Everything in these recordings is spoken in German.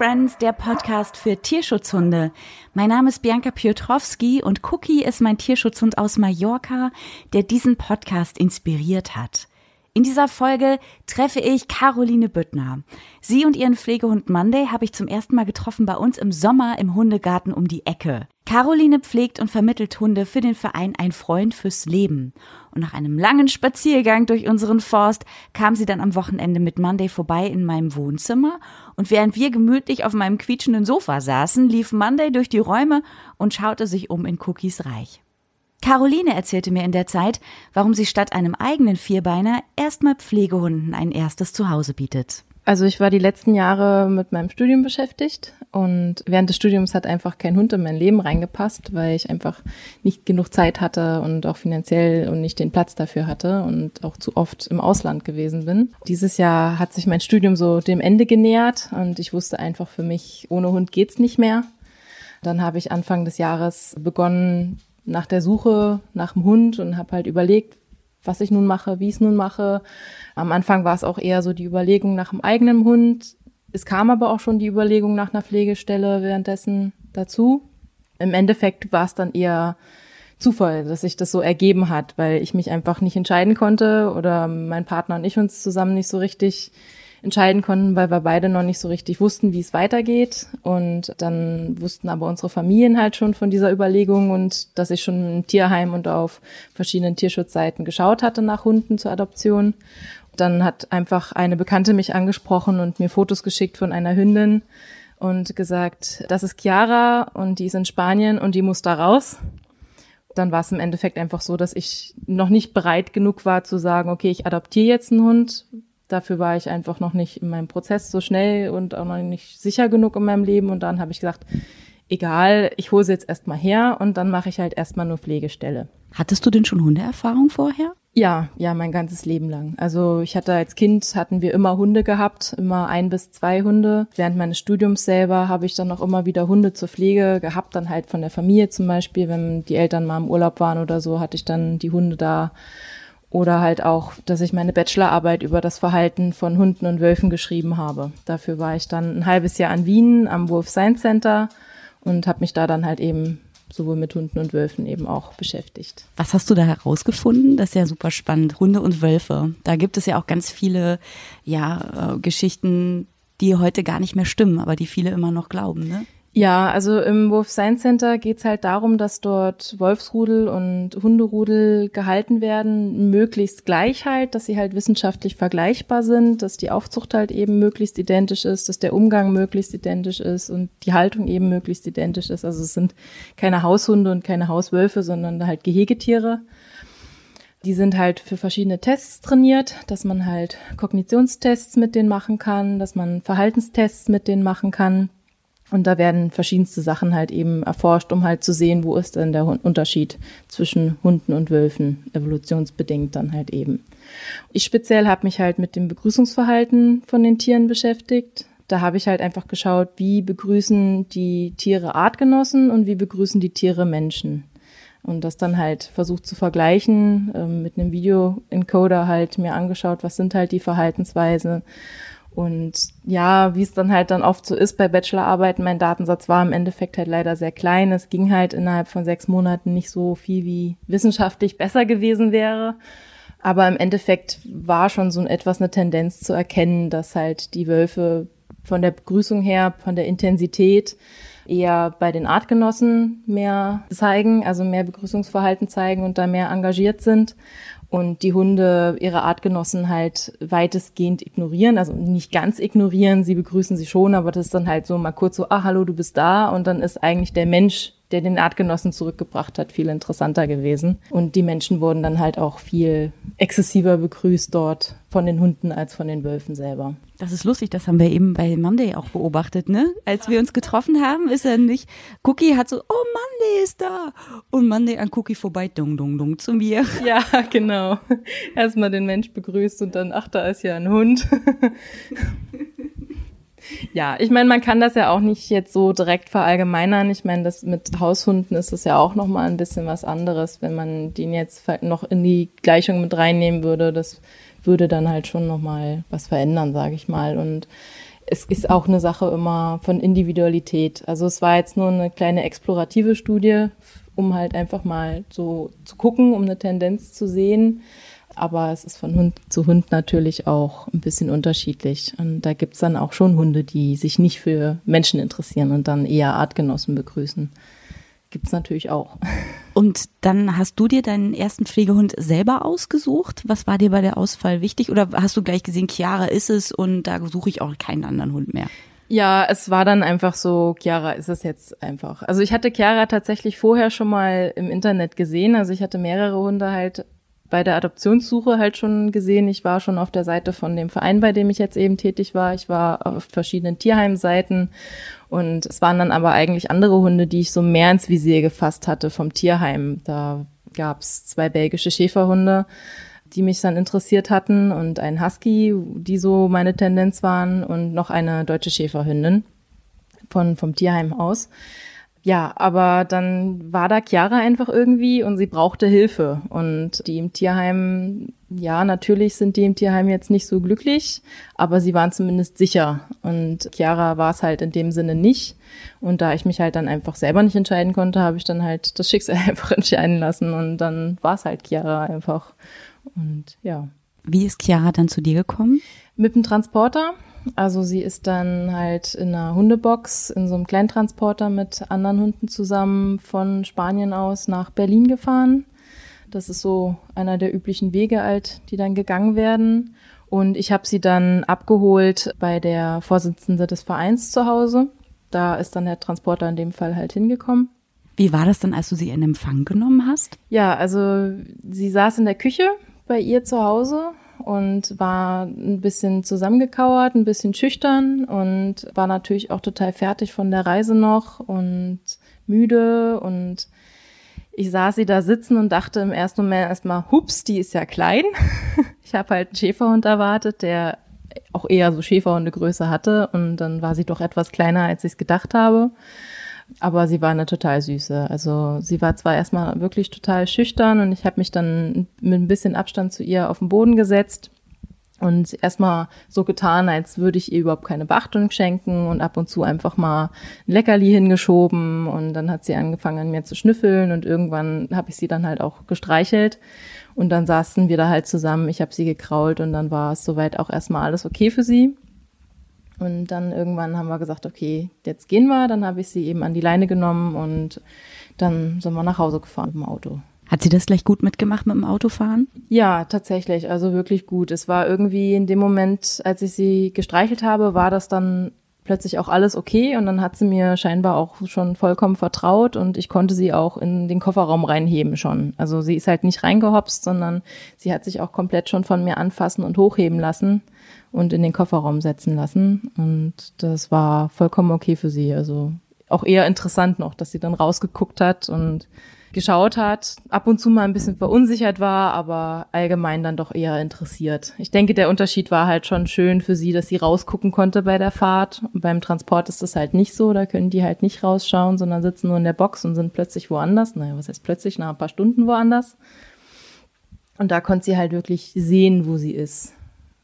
Friends, der Podcast für Tierschutzhunde. Mein Name ist Bianca Piotrowski und Cookie ist mein Tierschutzhund aus Mallorca, der diesen Podcast inspiriert hat. In dieser Folge treffe ich Caroline Büttner. Sie und ihren Pflegehund Monday habe ich zum ersten Mal getroffen bei uns im Sommer im Hundegarten um die Ecke. Caroline pflegt und vermittelt Hunde für den Verein Ein Freund fürs Leben. Und nach einem langen Spaziergang durch unseren Forst kam sie dann am Wochenende mit Monday vorbei in meinem Wohnzimmer. Und während wir gemütlich auf meinem quietschenden Sofa saßen, lief Monday durch die Räume und schaute sich um in Cookies Reich. Caroline erzählte mir in der Zeit, warum sie statt einem eigenen Vierbeiner erstmal Pflegehunden ein erstes Zuhause bietet. Also ich war die letzten Jahre mit meinem Studium beschäftigt und während des Studiums hat einfach kein Hund in mein Leben reingepasst, weil ich einfach nicht genug Zeit hatte und auch finanziell und nicht den Platz dafür hatte und auch zu oft im Ausland gewesen bin. Dieses Jahr hat sich mein Studium so dem Ende genähert und ich wusste einfach für mich, ohne Hund geht's nicht mehr. Dann habe ich Anfang des Jahres begonnen, nach der Suche nach dem Hund und habe halt überlegt, was ich nun mache, wie ich es nun mache. Am Anfang war es auch eher so die Überlegung nach einem eigenen Hund. Es kam aber auch schon die Überlegung nach einer Pflegestelle währenddessen dazu. Im Endeffekt war es dann eher Zufall, dass sich das so ergeben hat, weil ich mich einfach nicht entscheiden konnte oder mein Partner und ich uns zusammen nicht so richtig entscheiden konnten, weil wir beide noch nicht so richtig wussten, wie es weitergeht. Und dann wussten aber unsere Familien halt schon von dieser Überlegung und dass ich schon im Tierheim und auf verschiedenen Tierschutzseiten geschaut hatte nach Hunden zur Adoption. Dann hat einfach eine Bekannte mich angesprochen und mir Fotos geschickt von einer Hündin und gesagt, das ist Chiara und die ist in Spanien und die muss da raus dann war es im Endeffekt einfach so, dass ich noch nicht bereit genug war zu sagen, okay, ich adoptiere jetzt einen Hund, Dafür war ich einfach noch nicht in meinem Prozess so schnell und auch noch nicht sicher genug in meinem Leben. Und dann habe ich gesagt, egal, ich hole sie jetzt erstmal her und dann mache ich halt erstmal nur Pflegestelle. Hattest du denn schon Hundeerfahrung vorher? Ja, ja, mein ganzes Leben lang. Also ich hatte als Kind hatten wir immer Hunde gehabt, immer ein bis zwei Hunde. Während meines Studiums selber habe ich dann auch immer wieder Hunde zur Pflege gehabt, dann halt von der Familie zum Beispiel, wenn die Eltern mal im Urlaub waren oder so, hatte ich dann die Hunde da oder halt auch, dass ich meine Bachelorarbeit über das Verhalten von Hunden und Wölfen geschrieben habe. Dafür war ich dann ein halbes Jahr an Wien am Wolf Science Center und habe mich da dann halt eben sowohl mit Hunden und Wölfen eben auch beschäftigt. Was hast du da herausgefunden? Das ist ja super spannend. Hunde und Wölfe. Da gibt es ja auch ganz viele ja, äh, Geschichten, die heute gar nicht mehr stimmen, aber die viele immer noch glauben. Ne? Ja, also im Wolf Science Center geht's halt darum, dass dort Wolfsrudel und Hunderudel gehalten werden, möglichst gleich halt, dass sie halt wissenschaftlich vergleichbar sind, dass die Aufzucht halt eben möglichst identisch ist, dass der Umgang möglichst identisch ist und die Haltung eben möglichst identisch ist. Also es sind keine Haushunde und keine Hauswölfe, sondern halt Gehegetiere. Die sind halt für verschiedene Tests trainiert, dass man halt Kognitionstests mit denen machen kann, dass man Verhaltenstests mit denen machen kann und da werden verschiedenste Sachen halt eben erforscht, um halt zu sehen, wo ist denn der Unterschied zwischen Hunden und Wölfen, evolutionsbedingt dann halt eben. Ich speziell habe mich halt mit dem Begrüßungsverhalten von den Tieren beschäftigt. Da habe ich halt einfach geschaut, wie begrüßen die Tiere Artgenossen und wie begrüßen die Tiere Menschen. Und das dann halt versucht zu vergleichen, äh, mit einem Video-Encoder halt mir angeschaut, was sind halt die Verhaltensweisen und ja, wie es dann halt dann oft so ist bei Bachelorarbeiten, mein Datensatz war im Endeffekt halt leider sehr klein. Es ging halt innerhalb von sechs Monaten nicht so viel, wie wissenschaftlich besser gewesen wäre. Aber im Endeffekt war schon so etwas eine Tendenz zu erkennen, dass halt die Wölfe von der Begrüßung her, von der Intensität eher bei den Artgenossen mehr zeigen, also mehr Begrüßungsverhalten zeigen und da mehr engagiert sind und die Hunde ihre Artgenossen halt weitestgehend ignorieren, also nicht ganz ignorieren, sie begrüßen sie schon, aber das ist dann halt so mal kurz so, ah, hallo, du bist da und dann ist eigentlich der Mensch der den Artgenossen zurückgebracht hat, viel interessanter gewesen. Und die Menschen wurden dann halt auch viel exzessiver begrüßt dort von den Hunden als von den Wölfen selber. Das ist lustig, das haben wir eben bei Monday auch beobachtet, ne? Als wir uns getroffen haben, ist er nicht, Cookie hat so, oh, Monday ist da. Und Monday an Cookie vorbei, dung, dung, dung zu mir. Ja, genau. Erstmal den Mensch begrüßt und dann, ach, da ist ja ein Hund. Ja, ich meine, man kann das ja auch nicht jetzt so direkt verallgemeinern. Ich meine, das mit Haushunden ist es ja auch noch mal ein bisschen was anderes, wenn man den jetzt noch in die Gleichung mit reinnehmen würde. Das würde dann halt schon noch mal was verändern, sage ich mal. Und es ist auch eine Sache immer von Individualität. Also es war jetzt nur eine kleine explorative Studie, um halt einfach mal so zu gucken, um eine Tendenz zu sehen. Aber es ist von Hund zu Hund natürlich auch ein bisschen unterschiedlich. Und da gibt's dann auch schon Hunde, die sich nicht für Menschen interessieren und dann eher Artgenossen begrüßen. Gibt's natürlich auch. Und dann hast du dir deinen ersten Pflegehund selber ausgesucht? Was war dir bei der Auswahl wichtig? Oder hast du gleich gesehen, Chiara ist es und da suche ich auch keinen anderen Hund mehr? Ja, es war dann einfach so, Chiara ist es jetzt einfach. Also ich hatte Chiara tatsächlich vorher schon mal im Internet gesehen. Also ich hatte mehrere Hunde halt bei der Adoptionssuche halt schon gesehen. Ich war schon auf der Seite von dem Verein, bei dem ich jetzt eben tätig war. Ich war auf verschiedenen Tierheimseiten und es waren dann aber eigentlich andere Hunde, die ich so mehr ins Visier gefasst hatte vom Tierheim. Da gab es zwei belgische Schäferhunde, die mich dann interessiert hatten und ein Husky, die so meine Tendenz waren und noch eine deutsche Schäferhündin von, vom Tierheim aus ja, aber dann war da Chiara einfach irgendwie und sie brauchte Hilfe. Und die im Tierheim, ja, natürlich sind die im Tierheim jetzt nicht so glücklich, aber sie waren zumindest sicher. Und Chiara war es halt in dem Sinne nicht. Und da ich mich halt dann einfach selber nicht entscheiden konnte, habe ich dann halt das Schicksal einfach entscheiden lassen. Und dann war es halt Chiara einfach. Und ja. Wie ist Chiara dann zu dir gekommen? Mit dem Transporter. Also sie ist dann halt in einer Hundebox in so einem Kleintransporter mit anderen Hunden zusammen von Spanien aus nach Berlin gefahren. Das ist so einer der üblichen Wege halt, die dann gegangen werden. Und ich habe sie dann abgeholt bei der Vorsitzende des Vereins zu Hause. Da ist dann der Transporter in dem Fall halt hingekommen. Wie war das dann, als du sie in Empfang genommen hast? Ja, also sie saß in der Küche bei ihr zu Hause und war ein bisschen zusammengekauert, ein bisschen schüchtern und war natürlich auch total fertig von der Reise noch und müde und ich sah sie da sitzen und dachte im ersten Moment erstmal, hups, die ist ja klein. ich habe halt einen Schäferhund erwartet, der auch eher so Schäferhundegröße hatte und dann war sie doch etwas kleiner, als ich es gedacht habe. Aber sie war eine total süße. Also sie war zwar erstmal wirklich total schüchtern und ich habe mich dann mit ein bisschen Abstand zu ihr auf den Boden gesetzt und erstmal so getan, als würde ich ihr überhaupt keine Beachtung schenken und ab und zu einfach mal ein Leckerli hingeschoben und dann hat sie angefangen an mir zu schnüffeln und irgendwann habe ich sie dann halt auch gestreichelt und dann saßen wir da halt zusammen, ich habe sie gekrault und dann war es soweit auch erstmal alles okay für sie. Und dann irgendwann haben wir gesagt, okay, jetzt gehen wir. Dann habe ich sie eben an die Leine genommen und dann sind wir nach Hause gefahren mit dem Auto. Hat sie das gleich gut mitgemacht mit dem Autofahren? Ja, tatsächlich. Also wirklich gut. Es war irgendwie in dem Moment, als ich sie gestreichelt habe, war das dann plötzlich auch alles okay und dann hat sie mir scheinbar auch schon vollkommen vertraut und ich konnte sie auch in den Kofferraum reinheben schon. Also sie ist halt nicht reingehopst, sondern sie hat sich auch komplett schon von mir anfassen und hochheben lassen und in den Kofferraum setzen lassen. Und das war vollkommen okay für sie. Also auch eher interessant noch, dass sie dann rausgeguckt hat und geschaut hat, ab und zu mal ein bisschen verunsichert war, aber allgemein dann doch eher interessiert. Ich denke, der Unterschied war halt schon schön für sie, dass sie rausgucken konnte bei der Fahrt. Und beim Transport ist das halt nicht so, da können die halt nicht rausschauen, sondern sitzen nur in der Box und sind plötzlich woanders. Naja, was heißt plötzlich? Nach ein paar Stunden woanders. Und da konnte sie halt wirklich sehen, wo sie ist.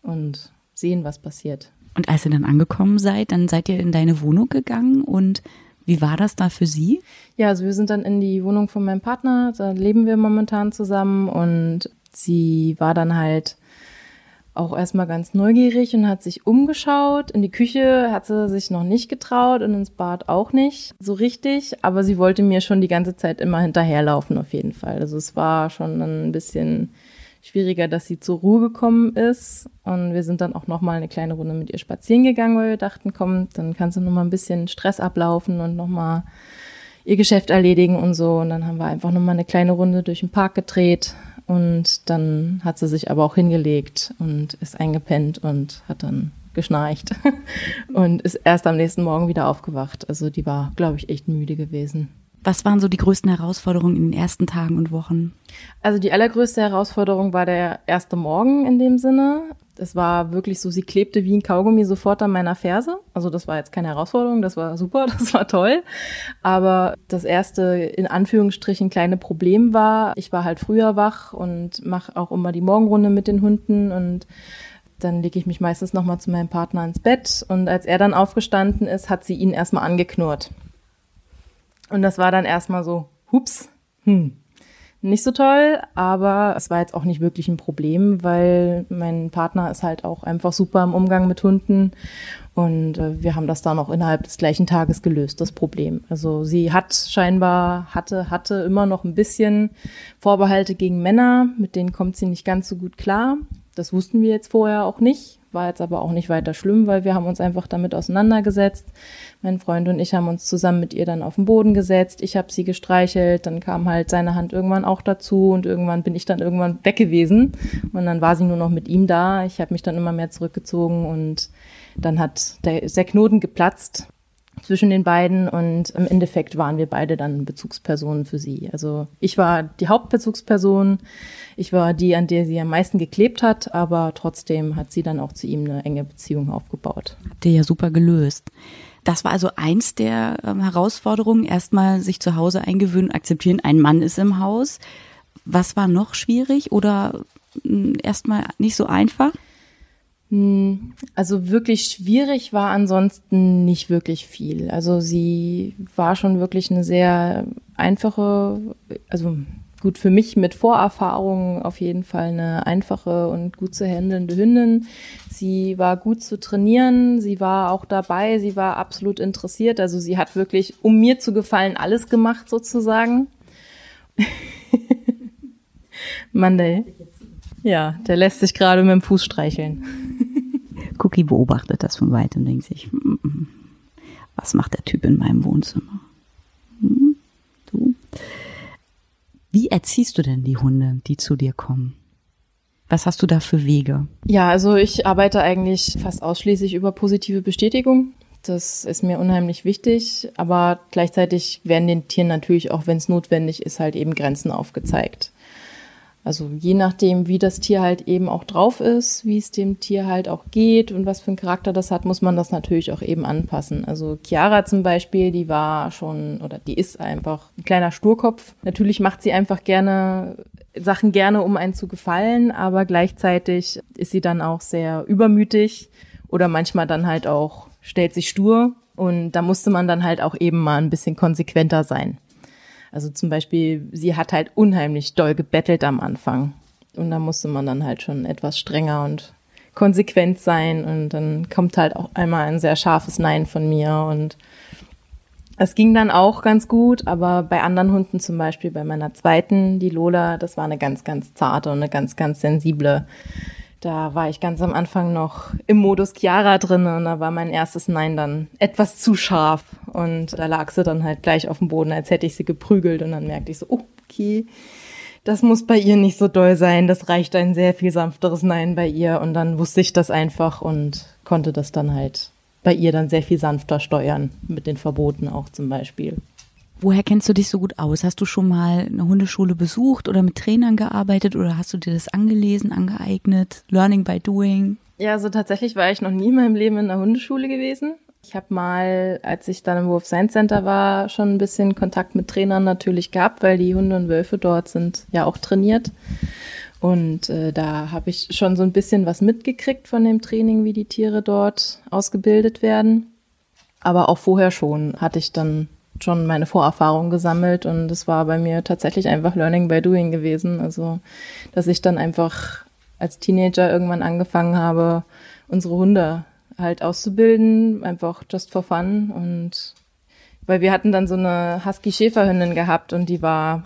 Und sehen, was passiert. Und als ihr dann angekommen seid, dann seid ihr in deine Wohnung gegangen und wie war das da für Sie? Ja, also wir sind dann in die Wohnung von meinem Partner, da leben wir momentan zusammen und sie war dann halt auch erstmal ganz neugierig und hat sich umgeschaut. In die Küche hat sie sich noch nicht getraut und ins Bad auch nicht so richtig, aber sie wollte mir schon die ganze Zeit immer hinterherlaufen auf jeden Fall. Also es war schon ein bisschen schwieriger, dass sie zur Ruhe gekommen ist. Und wir sind dann auch noch mal eine kleine Runde mit ihr spazieren gegangen, weil wir dachten, komm, dann kannst du noch mal ein bisschen Stress ablaufen und noch mal ihr Geschäft erledigen und so. Und dann haben wir einfach noch mal eine kleine Runde durch den Park gedreht. Und dann hat sie sich aber auch hingelegt und ist eingepennt und hat dann geschnarcht und ist erst am nächsten Morgen wieder aufgewacht. Also die war, glaube ich, echt müde gewesen. Was waren so die größten Herausforderungen in den ersten Tagen und Wochen? Also die allergrößte Herausforderung war der erste Morgen in dem Sinne. Das war wirklich so, sie klebte wie ein Kaugummi sofort an meiner Ferse. Also das war jetzt keine Herausforderung, das war super, das war toll. Aber das erste in Anführungsstrichen kleine Problem war, ich war halt früher wach und mache auch immer die Morgenrunde mit den Hunden und dann lege ich mich meistens nochmal zu meinem Partner ins Bett und als er dann aufgestanden ist, hat sie ihn erstmal angeknurrt. Und das war dann erstmal so, hups, hm, nicht so toll, aber es war jetzt auch nicht wirklich ein Problem, weil mein Partner ist halt auch einfach super im Umgang mit Hunden und äh, wir haben das dann auch innerhalb des gleichen Tages gelöst, das Problem. Also sie hat scheinbar, hatte, hatte immer noch ein bisschen Vorbehalte gegen Männer, mit denen kommt sie nicht ganz so gut klar. Das wussten wir jetzt vorher auch nicht, war jetzt aber auch nicht weiter schlimm, weil wir haben uns einfach damit auseinandergesetzt. Mein Freund und ich haben uns zusammen mit ihr dann auf den Boden gesetzt. Ich habe sie gestreichelt, dann kam halt seine Hand irgendwann auch dazu und irgendwann bin ich dann irgendwann weg gewesen und dann war sie nur noch mit ihm da. Ich habe mich dann immer mehr zurückgezogen und dann hat der, der Knoten geplatzt zwischen den beiden und im Endeffekt waren wir beide dann Bezugspersonen für sie. Also ich war die Hauptbezugsperson, ich war die, an der sie am meisten geklebt hat, aber trotzdem hat sie dann auch zu ihm eine enge Beziehung aufgebaut. Habt ihr ja super gelöst. Das war also eins der ähm, Herausforderungen, erstmal sich zu Hause eingewöhnen, akzeptieren, ein Mann ist im Haus. Was war noch schwierig oder hm, erstmal nicht so einfach? Hm, also wirklich schwierig war ansonsten nicht wirklich viel. Also sie war schon wirklich eine sehr einfache, also gut für mich mit Vorerfahrungen auf jeden Fall eine einfache und gut zu handelnde Hündin. Sie war gut zu trainieren, sie war auch dabei, sie war absolut interessiert. Also sie hat wirklich, um mir zu gefallen, alles gemacht sozusagen. Monday. Ja, der lässt sich gerade mit dem Fuß streicheln. Cookie beobachtet das von weitem und denkt sich, hm, hm, was macht der Typ in meinem Wohnzimmer? Hm, du? Wie erziehst du denn die Hunde, die zu dir kommen? Was hast du da für Wege? Ja, also ich arbeite eigentlich fast ausschließlich über positive Bestätigung. Das ist mir unheimlich wichtig, aber gleichzeitig werden den Tieren natürlich auch, wenn es notwendig ist, halt eben Grenzen aufgezeigt. Also je nachdem, wie das Tier halt eben auch drauf ist, wie es dem Tier halt auch geht und was für einen Charakter das hat, muss man das natürlich auch eben anpassen. Also Chiara zum Beispiel, die war schon oder die ist einfach ein kleiner Sturkopf. Natürlich macht sie einfach gerne Sachen gerne, um einen zu gefallen, aber gleichzeitig ist sie dann auch sehr übermütig oder manchmal dann halt auch stellt sich stur und da musste man dann halt auch eben mal ein bisschen konsequenter sein. Also zum Beispiel, sie hat halt unheimlich doll gebettelt am Anfang. Und da musste man dann halt schon etwas strenger und konsequent sein. Und dann kommt halt auch einmal ein sehr scharfes Nein von mir. Und es ging dann auch ganz gut, aber bei anderen Hunden, zum Beispiel bei meiner zweiten, die Lola, das war eine ganz, ganz zarte und eine ganz, ganz sensible da war ich ganz am Anfang noch im Modus Chiara drin und da war mein erstes Nein dann etwas zu scharf. Und da lag sie dann halt gleich auf dem Boden, als hätte ich sie geprügelt. Und dann merkte ich so, okay, das muss bei ihr nicht so doll sein. Das reicht ein sehr viel sanfteres Nein bei ihr. Und dann wusste ich das einfach und konnte das dann halt bei ihr dann sehr viel sanfter steuern. Mit den Verboten auch zum Beispiel. Woher kennst du dich so gut aus? Hast du schon mal eine Hundeschule besucht oder mit Trainern gearbeitet oder hast du dir das angelesen, angeeignet? Learning by doing? Ja, also tatsächlich war ich noch nie in meinem Leben in einer Hundeschule gewesen. Ich habe mal, als ich dann im Wolf Science Center war, schon ein bisschen Kontakt mit Trainern natürlich gehabt, weil die Hunde und Wölfe dort sind ja auch trainiert. Und äh, da habe ich schon so ein bisschen was mitgekriegt von dem Training, wie die Tiere dort ausgebildet werden. Aber auch vorher schon hatte ich dann schon meine Vorerfahrungen gesammelt und es war bei mir tatsächlich einfach Learning by Doing gewesen. Also, dass ich dann einfach als Teenager irgendwann angefangen habe, unsere Hunde halt auszubilden, einfach just for fun und weil wir hatten dann so eine Husky-Schäferhündin gehabt und die war,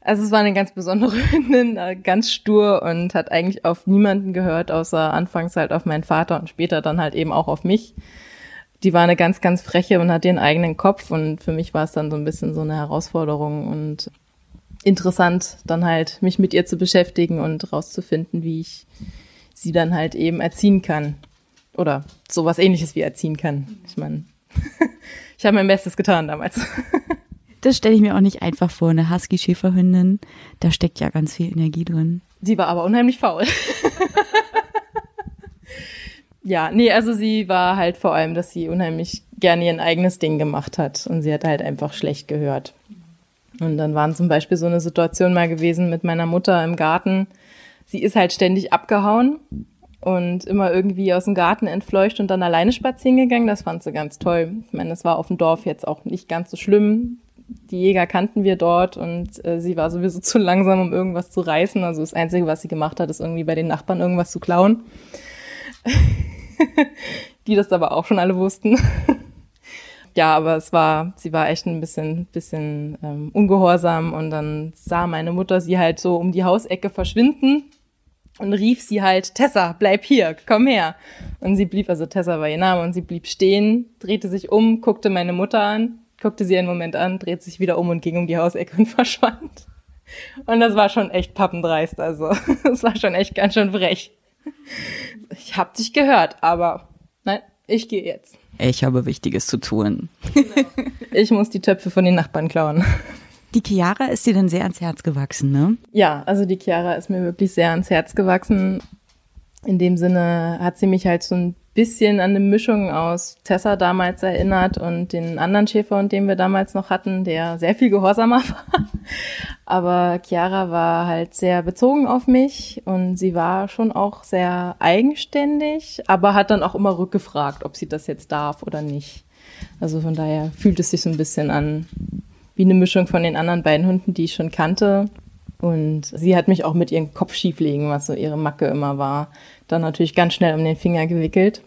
also es war eine ganz besondere Hündin, ganz stur und hat eigentlich auf niemanden gehört, außer anfangs halt auf meinen Vater und später dann halt eben auch auf mich die war eine ganz, ganz freche und hat ihren eigenen Kopf und für mich war es dann so ein bisschen so eine Herausforderung und interessant, dann halt mich mit ihr zu beschäftigen und rauszufinden, wie ich sie dann halt eben erziehen kann. Oder sowas ähnliches wie erziehen kann. Ich meine, ich habe mein Bestes getan damals. Das stelle ich mir auch nicht einfach vor, eine Husky-Schäferhündin. Da steckt ja ganz viel Energie drin. Sie war aber unheimlich faul. Ja, nee, also sie war halt vor allem, dass sie unheimlich gerne ihr eigenes Ding gemacht hat und sie hat halt einfach schlecht gehört. Und dann waren zum Beispiel so eine Situation mal gewesen mit meiner Mutter im Garten. Sie ist halt ständig abgehauen und immer irgendwie aus dem Garten entfleucht und dann alleine spazieren gegangen. Das fand sie ganz toll. Ich meine, das war auf dem Dorf jetzt auch nicht ganz so schlimm. Die Jäger kannten wir dort und äh, sie war sowieso zu langsam, um irgendwas zu reißen. Also das Einzige, was sie gemacht hat, ist irgendwie bei den Nachbarn irgendwas zu klauen. Die das aber auch schon alle wussten. ja, aber es war, sie war echt ein bisschen, bisschen ähm, ungehorsam und dann sah meine Mutter sie halt so um die Hausecke verschwinden und rief sie halt, Tessa, bleib hier, komm her. Und sie blieb, also Tessa war ihr Name, und sie blieb stehen, drehte sich um, guckte meine Mutter an, guckte sie einen Moment an, drehte sich wieder um und ging um die Hausecke und verschwand. Und das war schon echt pappendreist, also das war schon echt ganz schön frech. Ich hab dich gehört, aber nein, ich gehe jetzt. Ich habe Wichtiges zu tun. Genau. Ich muss die Töpfe von den Nachbarn klauen. Die Chiara ist dir dann sehr ans Herz gewachsen, ne? Ja, also die Chiara ist mir wirklich sehr ans Herz gewachsen. In dem Sinne hat sie mich halt so ein bisschen an eine Mischung aus Tessa damals erinnert und den anderen Schäfer, den wir damals noch hatten, der sehr viel gehorsamer war. Aber Chiara war halt sehr bezogen auf mich und sie war schon auch sehr eigenständig, aber hat dann auch immer rückgefragt, ob sie das jetzt darf oder nicht. Also von daher fühlt es sich so ein bisschen an wie eine Mischung von den anderen beiden Hunden, die ich schon kannte. Und sie hat mich auch mit ihrem Kopf schieflegen, was so ihre Macke immer war, dann natürlich ganz schnell um den Finger gewickelt.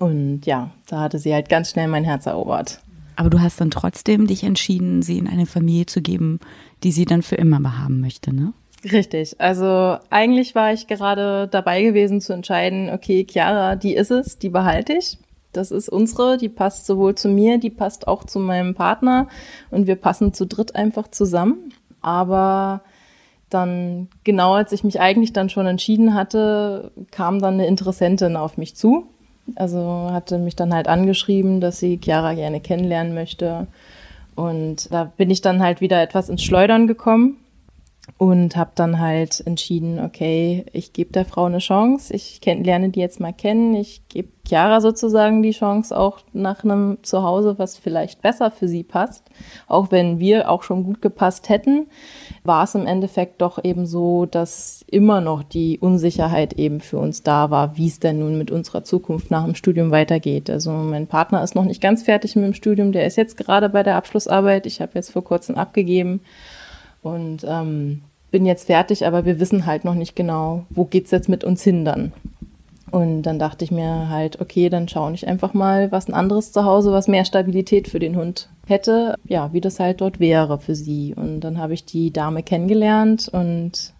Und ja, da hatte sie halt ganz schnell mein Herz erobert. Aber du hast dann trotzdem dich entschieden, sie in eine Familie zu geben, die sie dann für immer behaben möchte, ne? Richtig. Also eigentlich war ich gerade dabei gewesen zu entscheiden, okay, Chiara, die ist es, die behalte ich. Das ist unsere, die passt sowohl zu mir, die passt auch zu meinem Partner und wir passen zu dritt einfach zusammen. Aber dann, genau als ich mich eigentlich dann schon entschieden hatte, kam dann eine Interessentin auf mich zu. Also hatte mich dann halt angeschrieben, dass sie Chiara gerne kennenlernen möchte. Und da bin ich dann halt wieder etwas ins Schleudern gekommen und habe dann halt entschieden, okay, ich gebe der Frau eine Chance, ich kenn, lerne die jetzt mal kennen, ich gebe Chiara sozusagen die Chance auch nach einem Zuhause, was vielleicht besser für sie passt, auch wenn wir auch schon gut gepasst hätten, war es im Endeffekt doch eben so, dass immer noch die Unsicherheit eben für uns da war, wie es denn nun mit unserer Zukunft nach dem Studium weitergeht. Also mein Partner ist noch nicht ganz fertig mit dem Studium, der ist jetzt gerade bei der Abschlussarbeit, ich habe jetzt vor kurzem abgegeben und ähm, bin jetzt fertig, aber wir wissen halt noch nicht genau, wo geht's jetzt mit uns hin dann. Und dann dachte ich mir halt, okay, dann schaue ich einfach mal, was ein anderes Zuhause, was mehr Stabilität für den Hund hätte, ja, wie das halt dort wäre für sie. Und dann habe ich die Dame kennengelernt und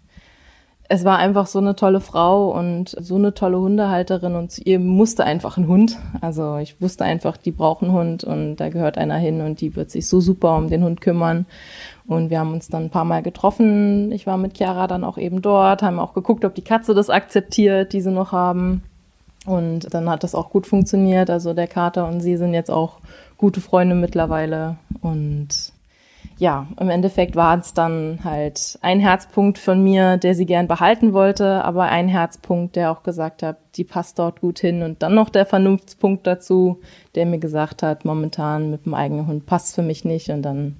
es war einfach so eine tolle Frau und so eine tolle Hundehalterin und ihr musste einfach ein Hund. Also ich wusste einfach, die brauchen einen Hund und da gehört einer hin und die wird sich so super um den Hund kümmern. Und wir haben uns dann ein paar Mal getroffen. Ich war mit Chiara dann auch eben dort, haben auch geguckt, ob die Katze das akzeptiert, die sie noch haben. Und dann hat das auch gut funktioniert. Also der Kater und sie sind jetzt auch gute Freunde mittlerweile. Und ja, im Endeffekt war es dann halt ein Herzpunkt von mir, der sie gern behalten wollte, aber ein Herzpunkt, der auch gesagt hat, die passt dort gut hin. Und dann noch der Vernunftspunkt dazu, der mir gesagt hat, momentan mit dem eigenen Hund passt für mich nicht. Und dann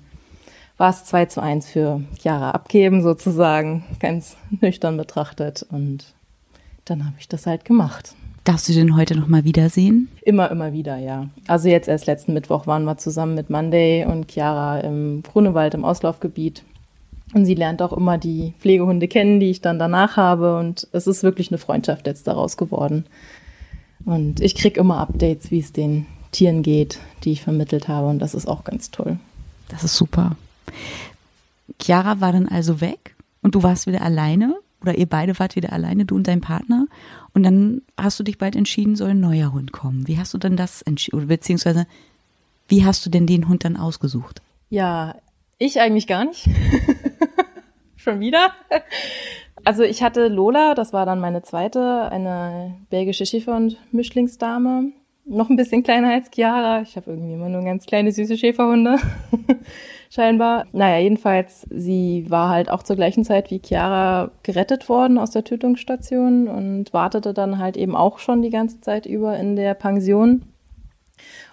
war es 2 zu 1 für Chiara abgeben, sozusagen, ganz nüchtern betrachtet. Und dann habe ich das halt gemacht. Darfst du den heute noch mal wiedersehen? Immer, immer wieder, ja. Also jetzt erst letzten Mittwoch waren wir zusammen mit Monday und Chiara im Grunewald im Auslaufgebiet. Und sie lernt auch immer die Pflegehunde kennen, die ich dann danach habe. Und es ist wirklich eine Freundschaft jetzt daraus geworden. Und ich krieg immer Updates, wie es den Tieren geht, die ich vermittelt habe. Und das ist auch ganz toll. Das ist super. Chiara war dann also weg und du warst wieder alleine oder ihr beide wart wieder alleine, du und dein Partner. Und dann hast du dich bald entschieden, soll ein neuer Hund kommen. Wie hast du denn das entschieden? Beziehungsweise, wie hast du denn den Hund dann ausgesucht? Ja, ich eigentlich gar nicht. Schon wieder. Also ich hatte Lola, das war dann meine zweite, eine belgische Schäfer- und Mischlingsdame. Noch ein bisschen kleiner als Chiara. Ich habe irgendwie immer nur ganz kleine, süße Schäferhunde scheinbar. Naja, jedenfalls, sie war halt auch zur gleichen Zeit wie Chiara gerettet worden aus der Tötungsstation und wartete dann halt eben auch schon die ganze Zeit über in der Pension.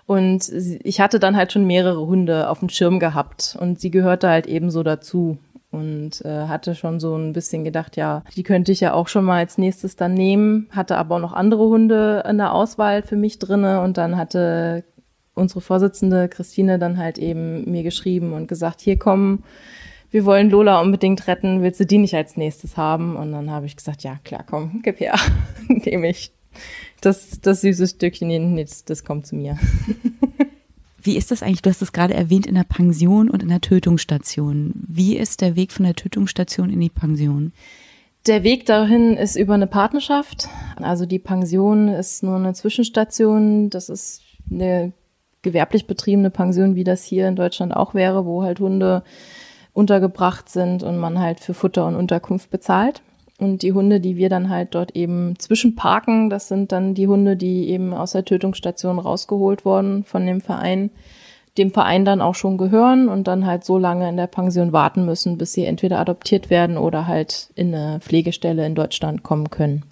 Und ich hatte dann halt schon mehrere Hunde auf dem Schirm gehabt und sie gehörte halt ebenso dazu. und äh, hatte schon so ein bisschen gedacht, ja, die könnte ich ja auch schon mal als nächstes dann nehmen, hatte aber auch noch andere Hunde in der Auswahl für mich drinne und dann hatte unsere Vorsitzende Christine dann halt eben mir geschrieben und gesagt, hier kommen, wir wollen Lola unbedingt retten, willst du die nicht als nächstes haben? Und dann habe ich gesagt, ja klar, komm, gib her, nehme ich. Das, das süße Stückchen, das, das kommt zu mir. Wie ist das eigentlich? Du hast es gerade erwähnt in der Pension und in der Tötungsstation. Wie ist der Weg von der Tötungsstation in die Pension? Der Weg dahin ist über eine Partnerschaft. Also die Pension ist nur eine Zwischenstation. Das ist eine gewerblich betriebene Pension, wie das hier in Deutschland auch wäre, wo halt Hunde untergebracht sind und man halt für Futter und Unterkunft bezahlt. Und die Hunde, die wir dann halt dort eben zwischenparken, das sind dann die Hunde, die eben aus der Tötungsstation rausgeholt wurden von dem Verein, dem Verein dann auch schon gehören und dann halt so lange in der Pension warten müssen, bis sie entweder adoptiert werden oder halt in eine Pflegestelle in Deutschland kommen können.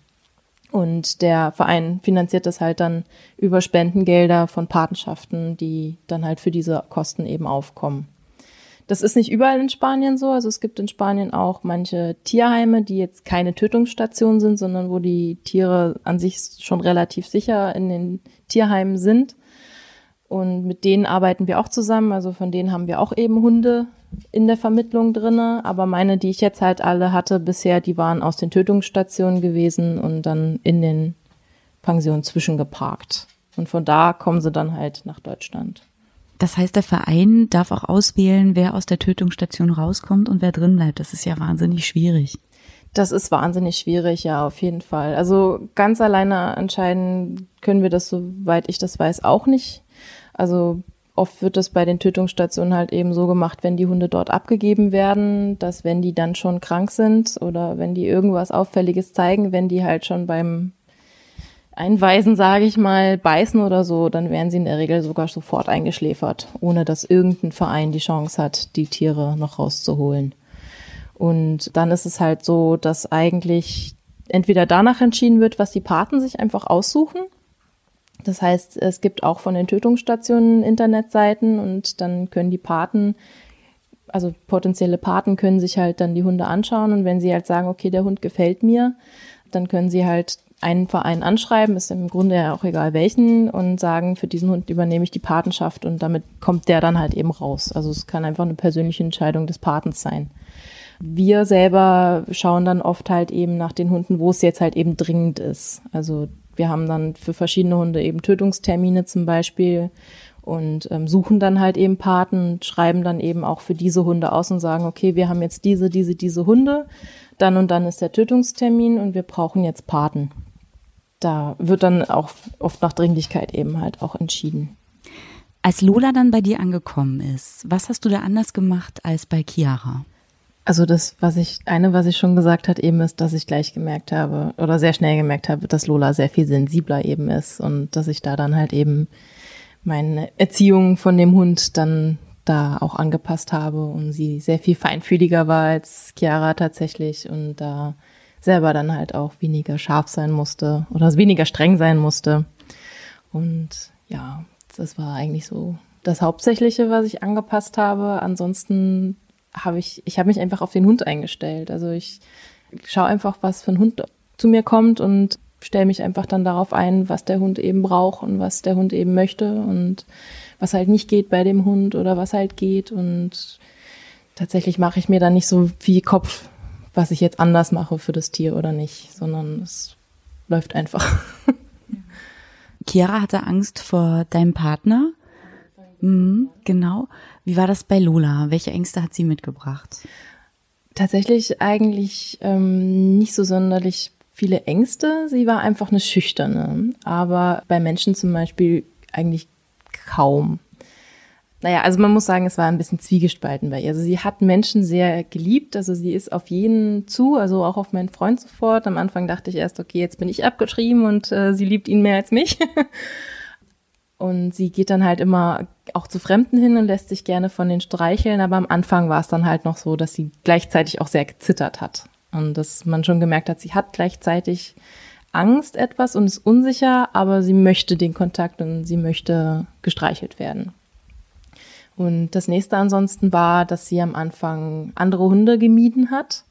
Und der Verein finanziert das halt dann über Spendengelder von Patenschaften, die dann halt für diese Kosten eben aufkommen. Das ist nicht überall in Spanien so. Also es gibt in Spanien auch manche Tierheime, die jetzt keine Tötungsstationen sind, sondern wo die Tiere an sich schon relativ sicher in den Tierheimen sind. Und mit denen arbeiten wir auch zusammen. Also von denen haben wir auch eben Hunde in der Vermittlung drinne. Aber meine, die ich jetzt halt alle hatte bisher, die waren aus den Tötungsstationen gewesen und dann in den Pensionen zwischengeparkt. Und von da kommen sie dann halt nach Deutschland. Das heißt, der Verein darf auch auswählen, wer aus der Tötungsstation rauskommt und wer drin bleibt. Das ist ja wahnsinnig schwierig. Das ist wahnsinnig schwierig, ja, auf jeden Fall. Also ganz alleine entscheiden können wir das, soweit ich das weiß, auch nicht. Also oft wird das bei den Tötungsstationen halt eben so gemacht, wenn die Hunde dort abgegeben werden, dass wenn die dann schon krank sind oder wenn die irgendwas Auffälliges zeigen, wenn die halt schon beim Einweisen, sage ich mal, beißen oder so, dann werden sie in der Regel sogar sofort eingeschläfert, ohne dass irgendein Verein die Chance hat, die Tiere noch rauszuholen. Und dann ist es halt so, dass eigentlich entweder danach entschieden wird, was die Paten sich einfach aussuchen. Das heißt, es gibt auch von den Tötungsstationen Internetseiten und dann können die Paten, also potenzielle Paten können sich halt dann die Hunde anschauen und wenn sie halt sagen, okay, der Hund gefällt mir, dann können sie halt einen Verein anschreiben, ist im Grunde ja auch egal welchen, und sagen, für diesen Hund übernehme ich die Patenschaft und damit kommt der dann halt eben raus. Also es kann einfach eine persönliche Entscheidung des Patens sein. Wir selber schauen dann oft halt eben nach den Hunden, wo es jetzt halt eben dringend ist. Also wir haben dann für verschiedene Hunde eben Tötungstermine zum Beispiel und ähm, suchen dann halt eben Paten, schreiben dann eben auch für diese Hunde aus und sagen, okay, wir haben jetzt diese, diese, diese Hunde, dann und dann ist der Tötungstermin und wir brauchen jetzt Paten da wird dann auch oft nach Dringlichkeit eben halt auch entschieden. Als Lola dann bei dir angekommen ist, was hast du da anders gemacht als bei Chiara? Also das, was ich, eine, was ich schon gesagt hat, eben ist, dass ich gleich gemerkt habe oder sehr schnell gemerkt habe, dass Lola sehr viel sensibler eben ist und dass ich da dann halt eben meine Erziehung von dem Hund dann da auch angepasst habe und sie sehr viel feinfühliger war als Chiara tatsächlich und da selber dann halt auch weniger scharf sein musste oder weniger streng sein musste. Und ja, das war eigentlich so das Hauptsächliche, was ich angepasst habe. Ansonsten habe ich, ich habe mich einfach auf den Hund eingestellt. Also ich schaue einfach, was für ein Hund zu mir kommt und stelle mich einfach dann darauf ein, was der Hund eben braucht und was der Hund eben möchte und was halt nicht geht bei dem Hund oder was halt geht. Und tatsächlich mache ich mir dann nicht so viel Kopf was ich jetzt anders mache für das Tier oder nicht, sondern es läuft einfach. Chiara hatte Angst vor deinem Partner. Mhm, genau. Wie war das bei Lola? Welche Ängste hat sie mitgebracht? Tatsächlich eigentlich ähm, nicht so sonderlich viele Ängste. Sie war einfach eine Schüchterne. Aber bei Menschen zum Beispiel eigentlich kaum. Naja, also man muss sagen, es war ein bisschen zwiegespalten bei ihr. Also sie hat Menschen sehr geliebt, also sie ist auf jeden zu, also auch auf meinen Freund sofort. Am Anfang dachte ich erst, okay, jetzt bin ich abgeschrieben und äh, sie liebt ihn mehr als mich. und sie geht dann halt immer auch zu Fremden hin und lässt sich gerne von den streicheln, aber am Anfang war es dann halt noch so, dass sie gleichzeitig auch sehr gezittert hat. Und dass man schon gemerkt hat, sie hat gleichzeitig Angst etwas und ist unsicher, aber sie möchte den Kontakt und sie möchte gestreichelt werden. Und das nächste ansonsten war, dass sie am Anfang andere Hunde gemieden hat.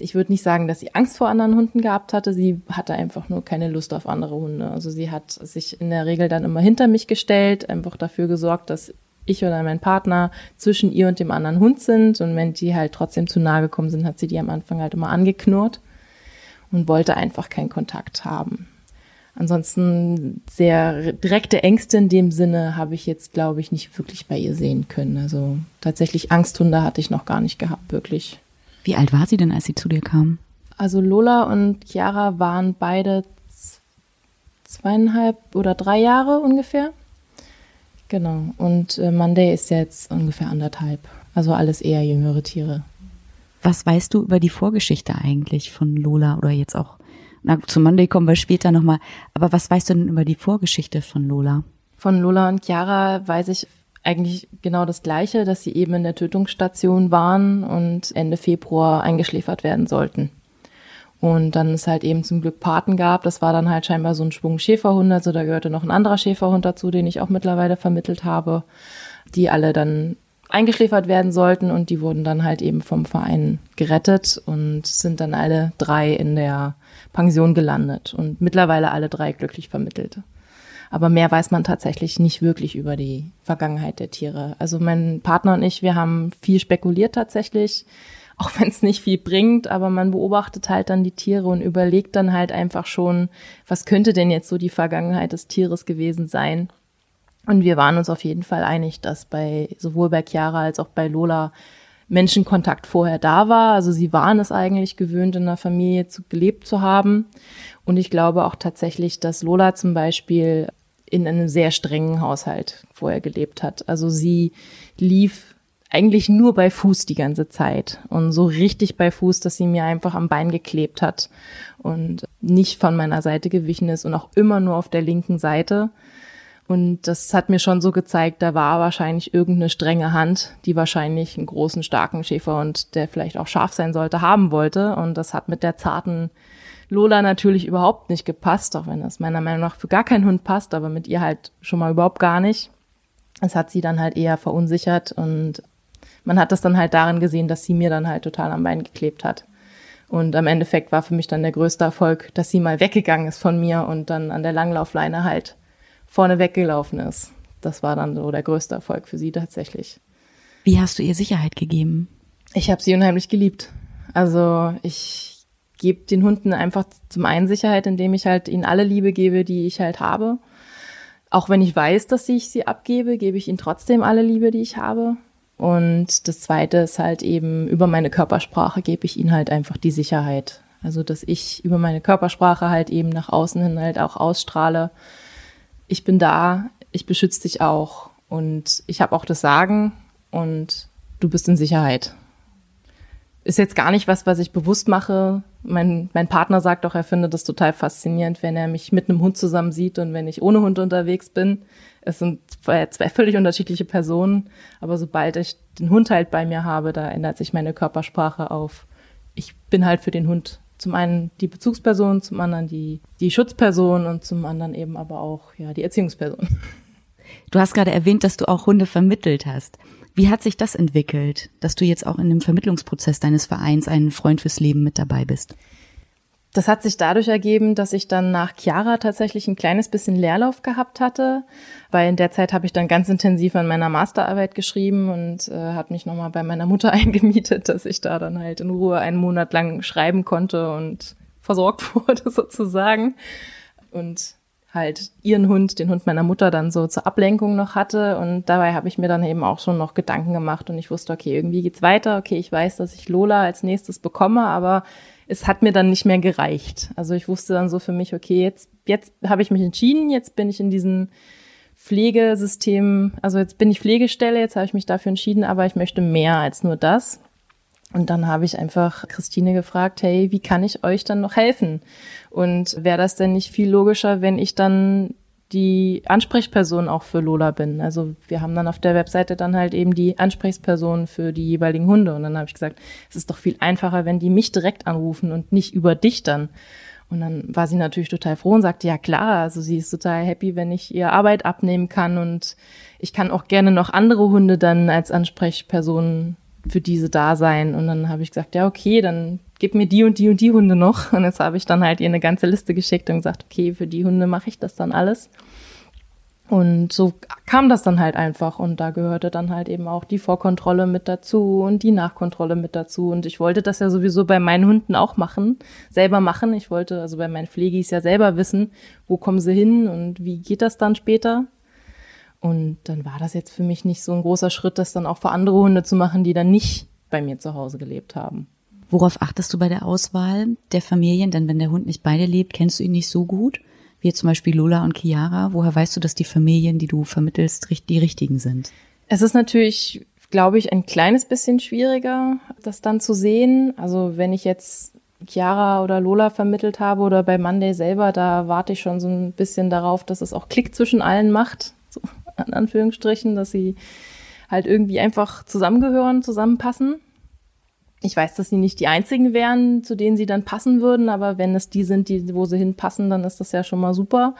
Ich würde nicht sagen, dass sie Angst vor anderen Hunden gehabt hatte. Sie hatte einfach nur keine Lust auf andere Hunde. Also sie hat sich in der Regel dann immer hinter mich gestellt, einfach dafür gesorgt, dass ich oder mein Partner zwischen ihr und dem anderen Hund sind. Und wenn die halt trotzdem zu nahe gekommen sind, hat sie die am Anfang halt immer angeknurrt und wollte einfach keinen Kontakt haben. Ansonsten sehr direkte Ängste in dem Sinne habe ich jetzt, glaube ich, nicht wirklich bei ihr sehen können. Also tatsächlich Angsthunde hatte ich noch gar nicht gehabt, wirklich. Wie alt war sie denn, als sie zu dir kam? Also Lola und Chiara waren beide zweieinhalb oder drei Jahre ungefähr. Genau. Und äh, Monday ist jetzt ungefähr anderthalb. Also alles eher jüngere Tiere. Was weißt du über die Vorgeschichte eigentlich von Lola oder jetzt auch, na, zu Monday kommen wir später nochmal, aber was weißt du denn über die Vorgeschichte von Lola? Von Lola und Chiara weiß ich eigentlich genau das Gleiche, dass sie eben in der Tötungsstation waren und Ende Februar eingeschläfert werden sollten. Und dann es halt eben zum Glück Paten gab. Das war dann halt scheinbar so ein Schwung Schäferhunde. Also da gehörte noch ein anderer Schäferhund dazu, den ich auch mittlerweile vermittelt habe, die alle dann eingeschläfert werden sollten und die wurden dann halt eben vom Verein gerettet und sind dann alle drei in der Pension gelandet und mittlerweile alle drei glücklich vermittelt. Aber mehr weiß man tatsächlich nicht wirklich über die Vergangenheit der Tiere. Also mein Partner und ich, wir haben viel spekuliert tatsächlich auch wenn es nicht viel bringt, aber man beobachtet halt dann die Tiere und überlegt dann halt einfach schon, was könnte denn jetzt so die Vergangenheit des Tieres gewesen sein. Und wir waren uns auf jeden Fall einig, dass bei sowohl bei Chiara als auch bei Lola Menschenkontakt vorher da war. Also sie waren es eigentlich gewöhnt, in einer Familie zu, gelebt zu haben. Und ich glaube auch tatsächlich, dass Lola zum Beispiel in einem sehr strengen Haushalt vorher gelebt hat. Also sie lief eigentlich nur bei Fuß die ganze Zeit und so richtig bei Fuß, dass sie mir einfach am Bein geklebt hat und nicht von meiner Seite gewichen ist und auch immer nur auf der linken Seite. Und das hat mir schon so gezeigt, da war wahrscheinlich irgendeine strenge Hand, die wahrscheinlich einen großen, starken Schäfer und der vielleicht auch scharf sein sollte, haben wollte. Und das hat mit der zarten Lola natürlich überhaupt nicht gepasst, auch wenn das meiner Meinung nach für gar keinen Hund passt, aber mit ihr halt schon mal überhaupt gar nicht. Es hat sie dann halt eher verunsichert und man hat das dann halt darin gesehen, dass sie mir dann halt total am Bein geklebt hat. Und am Endeffekt war für mich dann der größte Erfolg, dass sie mal weggegangen ist von mir und dann an der Langlaufleine halt vorne weggelaufen ist. Das war dann so der größte Erfolg für sie tatsächlich. Wie hast du ihr Sicherheit gegeben? Ich habe sie unheimlich geliebt. Also ich gebe den Hunden einfach zum einen Sicherheit, indem ich halt ihnen alle Liebe gebe, die ich halt habe. Auch wenn ich weiß, dass ich sie abgebe, gebe ich ihnen trotzdem alle Liebe, die ich habe. Und das zweite ist halt eben, über meine Körpersprache gebe ich ihnen halt einfach die Sicherheit. Also, dass ich über meine Körpersprache halt eben nach außen hin halt auch ausstrahle. Ich bin da, ich beschütze dich auch und ich habe auch das Sagen und du bist in Sicherheit. Ist jetzt gar nicht was, was ich bewusst mache. Mein, mein Partner sagt auch, er findet das total faszinierend, wenn er mich mit einem Hund zusammen sieht und wenn ich ohne Hund unterwegs bin. Es sind zwei, zwei völlig unterschiedliche Personen, aber sobald ich den Hund halt bei mir habe, da ändert sich meine Körpersprache auf. Ich bin halt für den Hund zum einen die Bezugsperson, zum anderen die, die Schutzperson und zum anderen eben aber auch ja die Erziehungsperson. Du hast gerade erwähnt, dass du auch Hunde vermittelt hast. Wie hat sich das entwickelt, dass du jetzt auch in dem Vermittlungsprozess deines Vereins einen Freund fürs Leben mit dabei bist? Das hat sich dadurch ergeben, dass ich dann nach Chiara tatsächlich ein kleines bisschen Leerlauf gehabt hatte, weil in der Zeit habe ich dann ganz intensiv an meiner Masterarbeit geschrieben und äh, habe mich nochmal bei meiner Mutter eingemietet, dass ich da dann halt in Ruhe einen Monat lang schreiben konnte und versorgt wurde sozusagen. Und halt ihren Hund, den Hund meiner Mutter dann so zur Ablenkung noch hatte. Und dabei habe ich mir dann eben auch schon noch Gedanken gemacht und ich wusste, okay, irgendwie geht's weiter. Okay, ich weiß, dass ich Lola als nächstes bekomme, aber es hat mir dann nicht mehr gereicht. Also ich wusste dann so für mich, okay, jetzt, jetzt habe ich mich entschieden, jetzt bin ich in diesem Pflegesystem, also jetzt bin ich Pflegestelle, jetzt habe ich mich dafür entschieden, aber ich möchte mehr als nur das. Und dann habe ich einfach Christine gefragt, hey, wie kann ich euch dann noch helfen? Und wäre das denn nicht viel logischer, wenn ich dann die Ansprechperson auch für Lola bin. Also wir haben dann auf der Webseite dann halt eben die Ansprechperson für die jeweiligen Hunde. Und dann habe ich gesagt, es ist doch viel einfacher, wenn die mich direkt anrufen und nicht über dich dann. Und dann war sie natürlich total froh und sagte, ja klar, also sie ist total happy, wenn ich ihr Arbeit abnehmen kann und ich kann auch gerne noch andere Hunde dann als Ansprechperson für diese da sein. Und dann habe ich gesagt, ja okay, dann gib mir die und die und die Hunde noch. Und jetzt habe ich dann halt ihr eine ganze Liste geschickt und gesagt, okay, für die Hunde mache ich das dann alles. Und so kam das dann halt einfach und da gehörte dann halt eben auch die Vorkontrolle mit dazu und die Nachkontrolle mit dazu. Und ich wollte das ja sowieso bei meinen Hunden auch machen, selber machen. Ich wollte also bei meinen Pflegis ja selber wissen, wo kommen sie hin und wie geht das dann später. Und dann war das jetzt für mich nicht so ein großer Schritt, das dann auch für andere Hunde zu machen, die dann nicht bei mir zu Hause gelebt haben. Worauf achtest du bei der Auswahl der Familien? Denn wenn der Hund nicht bei dir lebt, kennst du ihn nicht so gut wie zum Beispiel Lola und Chiara? Woher weißt du, dass die Familien, die du vermittelst, die richtigen sind? Es ist natürlich, glaube ich, ein kleines bisschen schwieriger, das dann zu sehen. Also wenn ich jetzt Chiara oder Lola vermittelt habe oder bei Monday selber, da warte ich schon so ein bisschen darauf, dass es auch Klick zwischen allen macht, an Anführungsstrichen, dass sie halt irgendwie einfach zusammengehören, zusammenpassen ich weiß, dass sie nicht die einzigen wären, zu denen sie dann passen würden, aber wenn es die sind, die, wo sie hinpassen, dann ist das ja schon mal super.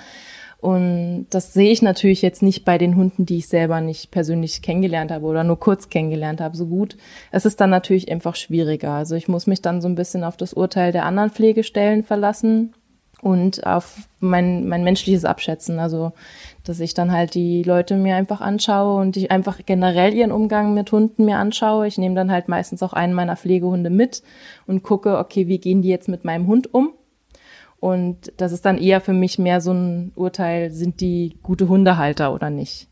Und das sehe ich natürlich jetzt nicht bei den Hunden, die ich selber nicht persönlich kennengelernt habe oder nur kurz kennengelernt habe, so gut. Es ist dann natürlich einfach schwieriger. Also ich muss mich dann so ein bisschen auf das Urteil der anderen Pflegestellen verlassen und auf mein, mein menschliches Abschätzen. Also, dass ich dann halt die Leute mir einfach anschaue und ich einfach generell ihren Umgang mit Hunden mir anschaue. Ich nehme dann halt meistens auch einen meiner Pflegehunde mit und gucke, okay, wie gehen die jetzt mit meinem Hund um? Und das ist dann eher für mich mehr so ein Urteil, sind die gute Hundehalter oder nicht?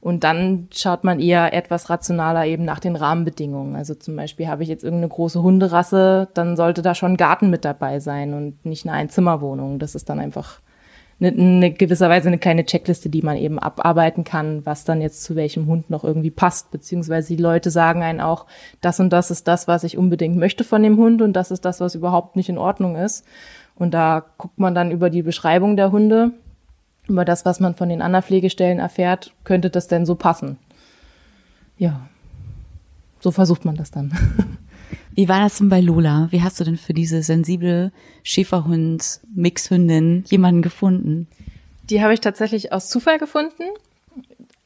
Und dann schaut man eher etwas rationaler eben nach den Rahmenbedingungen. Also zum Beispiel habe ich jetzt irgendeine große Hunderasse, dann sollte da schon ein Garten mit dabei sein und nicht eine Einzimmerwohnung. Das ist dann einfach eine, eine gewisserweise eine kleine Checkliste, die man eben abarbeiten kann, was dann jetzt zu welchem Hund noch irgendwie passt. Beziehungsweise die Leute sagen einen auch, das und das ist das, was ich unbedingt möchte von dem Hund und das ist das, was überhaupt nicht in Ordnung ist. Und da guckt man dann über die Beschreibung der Hunde über das, was man von den anderen Pflegestellen erfährt, könnte das denn so passen? Ja, so versucht man das dann. Wie war das denn bei Lola? Wie hast du denn für diese sensible Schäferhund-Mixhündin jemanden gefunden? Die habe ich tatsächlich aus Zufall gefunden.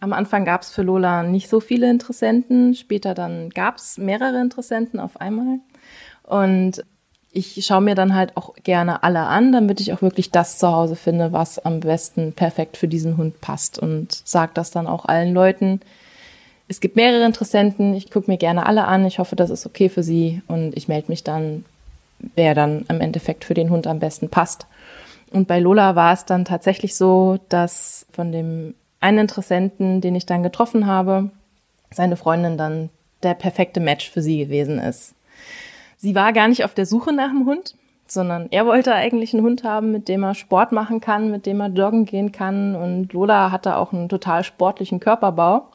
Am Anfang gab es für Lola nicht so viele Interessenten, später dann gab es mehrere Interessenten auf einmal. Und ich schaue mir dann halt auch gerne alle an, damit ich auch wirklich das zu Hause finde, was am besten perfekt für diesen Hund passt und sage das dann auch allen Leuten. Es gibt mehrere Interessenten, ich gucke mir gerne alle an, ich hoffe, das ist okay für sie und ich melde mich dann, wer dann im Endeffekt für den Hund am besten passt. Und bei Lola war es dann tatsächlich so, dass von dem einen Interessenten, den ich dann getroffen habe, seine Freundin dann der perfekte Match für sie gewesen ist. Sie war gar nicht auf der Suche nach einem Hund, sondern er wollte eigentlich einen Hund haben, mit dem er Sport machen kann, mit dem er joggen gehen kann. Und Lola hatte auch einen total sportlichen Körperbau.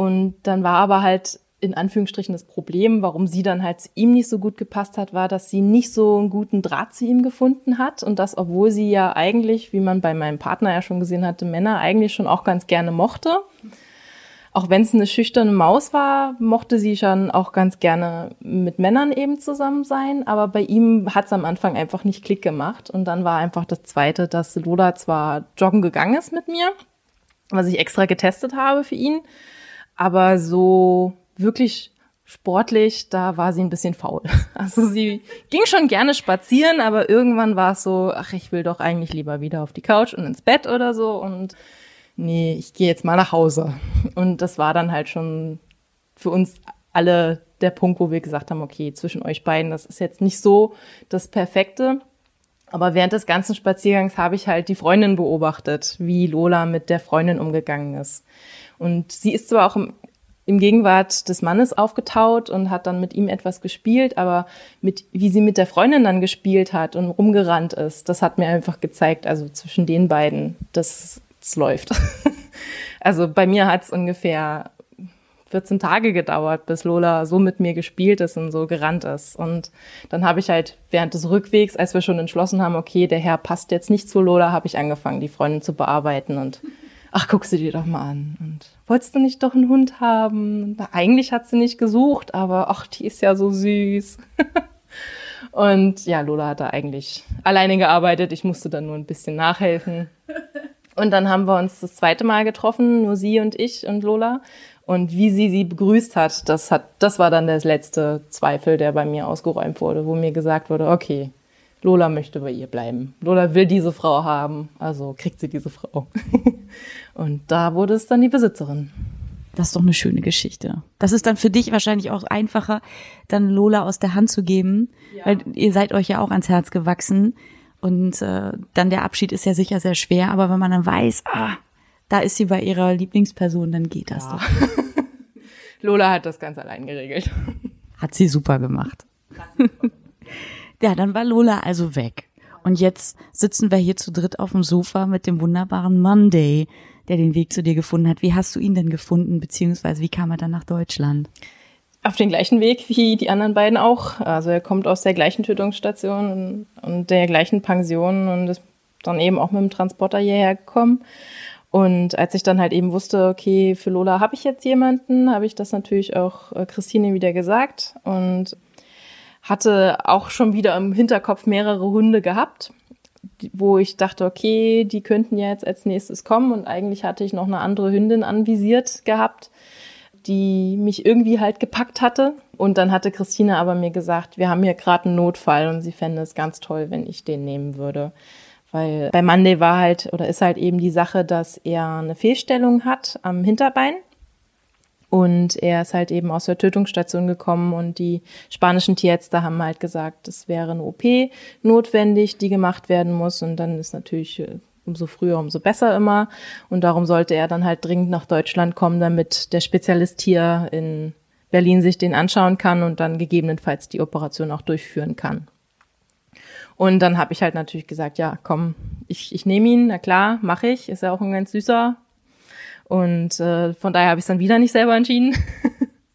Und dann war aber halt in Anführungsstrichen das Problem, warum sie dann halt ihm nicht so gut gepasst hat, war, dass sie nicht so einen guten Draht zu ihm gefunden hat und das, obwohl sie ja eigentlich, wie man bei meinem Partner ja schon gesehen hatte, Männer eigentlich schon auch ganz gerne mochte auch wenn es eine schüchterne Maus war, mochte sie schon auch ganz gerne mit Männern eben zusammen sein. Aber bei ihm hat es am Anfang einfach nicht Klick gemacht. Und dann war einfach das Zweite, dass Lola zwar joggen gegangen ist mit mir, was ich extra getestet habe für ihn, aber so wirklich sportlich, da war sie ein bisschen faul. Also sie ging schon gerne spazieren, aber irgendwann war es so, ach, ich will doch eigentlich lieber wieder auf die Couch und ins Bett oder so und nee, ich gehe jetzt mal nach Hause. Und das war dann halt schon für uns alle der Punkt, wo wir gesagt haben, okay, zwischen euch beiden, das ist jetzt nicht so das Perfekte. Aber während des ganzen Spaziergangs habe ich halt die Freundin beobachtet, wie Lola mit der Freundin umgegangen ist. Und sie ist zwar auch im, im Gegenwart des Mannes aufgetaut und hat dann mit ihm etwas gespielt, aber mit, wie sie mit der Freundin dann gespielt hat und rumgerannt ist, das hat mir einfach gezeigt, also zwischen den beiden, das es läuft. also bei mir hat es ungefähr 14 Tage gedauert, bis Lola so mit mir gespielt ist und so gerannt ist. Und dann habe ich halt während des Rückwegs, als wir schon entschlossen haben, okay, der Herr passt jetzt nicht zu Lola, habe ich angefangen, die Freundin zu bearbeiten und ach, guck sie dir doch mal an. Und wolltest du nicht doch einen Hund haben? Eigentlich hat sie nicht gesucht, aber ach, die ist ja so süß. Und ja, Lola hat da eigentlich alleine gearbeitet. Ich musste dann nur ein bisschen nachhelfen. Und dann haben wir uns das zweite Mal getroffen, nur sie und ich und Lola. Und wie sie sie begrüßt hat, das hat, das war dann der letzte Zweifel, der bei mir ausgeräumt wurde, wo mir gesagt wurde, okay, Lola möchte bei ihr bleiben. Lola will diese Frau haben, also kriegt sie diese Frau. und da wurde es dann die Besitzerin. Das ist doch eine schöne Geschichte. Das ist dann für dich wahrscheinlich auch einfacher, dann Lola aus der Hand zu geben, ja. weil ihr seid euch ja auch ans Herz gewachsen. Und äh, dann der Abschied ist ja sicher sehr schwer, aber wenn man dann weiß, ah, da ist sie bei ihrer Lieblingsperson, dann geht das ja. doch. Lola hat das ganz allein geregelt. Hat sie super gemacht. ja, dann war Lola also weg. Und jetzt sitzen wir hier zu dritt auf dem Sofa mit dem wunderbaren Monday, der den Weg zu dir gefunden hat. Wie hast du ihn denn gefunden, beziehungsweise wie kam er dann nach Deutschland? Auf den gleichen Weg wie die anderen beiden auch. Also er kommt aus der gleichen Tötungsstation und, und der gleichen Pension und ist dann eben auch mit dem Transporter hierher gekommen. Und als ich dann halt eben wusste, okay, für Lola habe ich jetzt jemanden, habe ich das natürlich auch äh, Christine wieder gesagt und hatte auch schon wieder im Hinterkopf mehrere Hunde gehabt, wo ich dachte, okay, die könnten ja jetzt als nächstes kommen und eigentlich hatte ich noch eine andere Hündin anvisiert gehabt, die mich irgendwie halt gepackt hatte. Und dann hatte Christine aber mir gesagt, wir haben hier gerade einen Notfall und sie fände es ganz toll, wenn ich den nehmen würde. Weil bei Monday war halt oder ist halt eben die Sache, dass er eine Fehlstellung hat am Hinterbein. Und er ist halt eben aus der Tötungsstation gekommen und die spanischen Tierärzte haben halt gesagt, es wäre eine OP notwendig, die gemacht werden muss. Und dann ist natürlich äh, umso früher, umso besser immer. Und darum sollte er dann halt dringend nach Deutschland kommen, damit der Spezialist hier in Berlin sich den anschauen kann und dann gegebenenfalls die Operation auch durchführen kann. Und dann habe ich halt natürlich gesagt, ja, komm, ich, ich nehme ihn, na klar, mache ich, ist ja auch ein ganz süßer. Und äh, von daher habe ich es dann wieder nicht selber entschieden.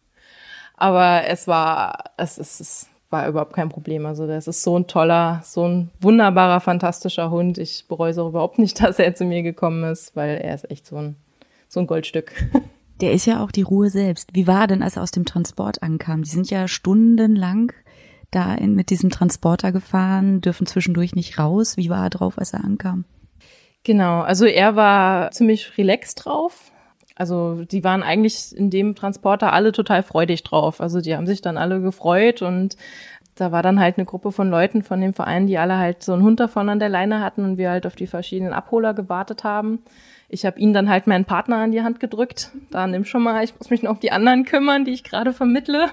Aber es war, es, es, es war überhaupt kein Problem. Also das ist so ein toller, so ein wunderbarer, fantastischer Hund. Ich bereue es auch überhaupt nicht, dass er zu mir gekommen ist, weil er ist echt so ein, so ein Goldstück. Der ist ja auch die Ruhe selbst. Wie war denn, als er aus dem Transport ankam? Die sind ja stundenlang da in, mit diesem Transporter gefahren, dürfen zwischendurch nicht raus. Wie war er drauf, als er ankam? Genau, also er war ziemlich relaxed drauf. Also die waren eigentlich in dem Transporter alle total freudig drauf. Also die haben sich dann alle gefreut und da war dann halt eine Gruppe von Leuten von dem Verein, die alle halt so einen Hund davon an der Leine hatten und wir halt auf die verschiedenen Abholer gewartet haben. Ich habe ihnen dann halt meinen Partner an die Hand gedrückt. Da nimm schon mal, ich muss mich noch um die anderen kümmern, die ich gerade vermittle.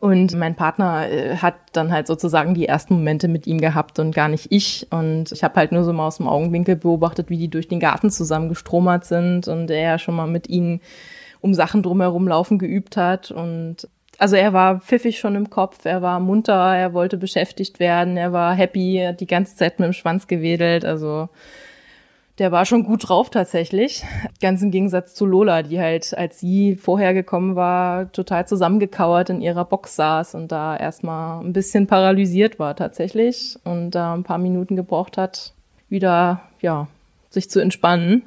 Und mein Partner äh, hat dann halt sozusagen die ersten Momente mit ihm gehabt und gar nicht ich. Und ich habe halt nur so mal aus dem Augenwinkel beobachtet, wie die durch den Garten zusammen gestromert sind und er schon mal mit ihnen um Sachen drumherum laufen geübt hat. Und also er war pfiffig schon im Kopf, er war munter, er wollte beschäftigt werden, er war happy, hat die ganze Zeit mit dem Schwanz gewedelt. Also der war schon gut drauf tatsächlich. Ganz im Gegensatz zu Lola, die halt, als sie vorher gekommen war, total zusammengekauert in ihrer Box saß und da erstmal ein bisschen paralysiert war tatsächlich und da ein paar Minuten gebraucht hat, wieder, ja, sich zu entspannen.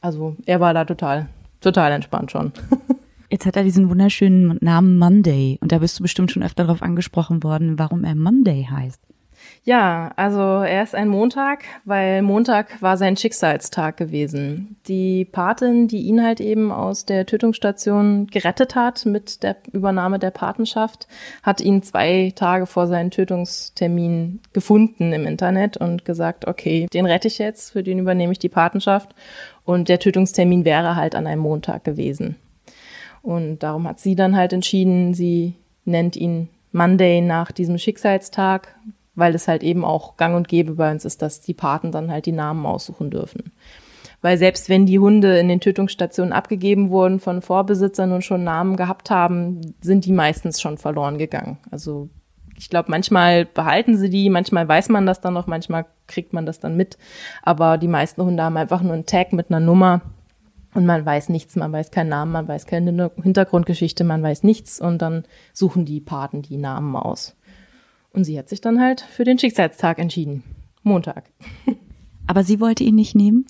Also er war da total, total entspannt schon. Jetzt hat er diesen wunderschönen Namen Monday und da bist du bestimmt schon öfter darauf angesprochen worden, warum er Monday heißt. Ja, also er ist ein Montag, weil Montag war sein Schicksalstag gewesen. Die Patin, die ihn halt eben aus der Tötungsstation gerettet hat mit der Übernahme der Patenschaft, hat ihn zwei Tage vor seinem Tötungstermin gefunden im Internet und gesagt, okay, den rette ich jetzt, für den übernehme ich die Patenschaft. Und der Tötungstermin wäre halt an einem Montag gewesen. Und darum hat sie dann halt entschieden, sie nennt ihn Monday nach diesem Schicksalstag, weil es halt eben auch gang und gäbe bei uns ist, dass die Paten dann halt die Namen aussuchen dürfen. Weil selbst wenn die Hunde in den Tötungsstationen abgegeben wurden von Vorbesitzern und schon Namen gehabt haben, sind die meistens schon verloren gegangen. Also ich glaube, manchmal behalten sie die, manchmal weiß man das dann noch, manchmal kriegt man das dann mit. Aber die meisten Hunde haben einfach nur einen Tag mit einer Nummer und man weiß nichts, man weiß keinen Namen, man weiß keine Hintergrundgeschichte, man weiß nichts und dann suchen die Paten die Namen aus. Und sie hat sich dann halt für den Schicksalstag entschieden. Montag. Aber sie wollte ihn nicht nehmen?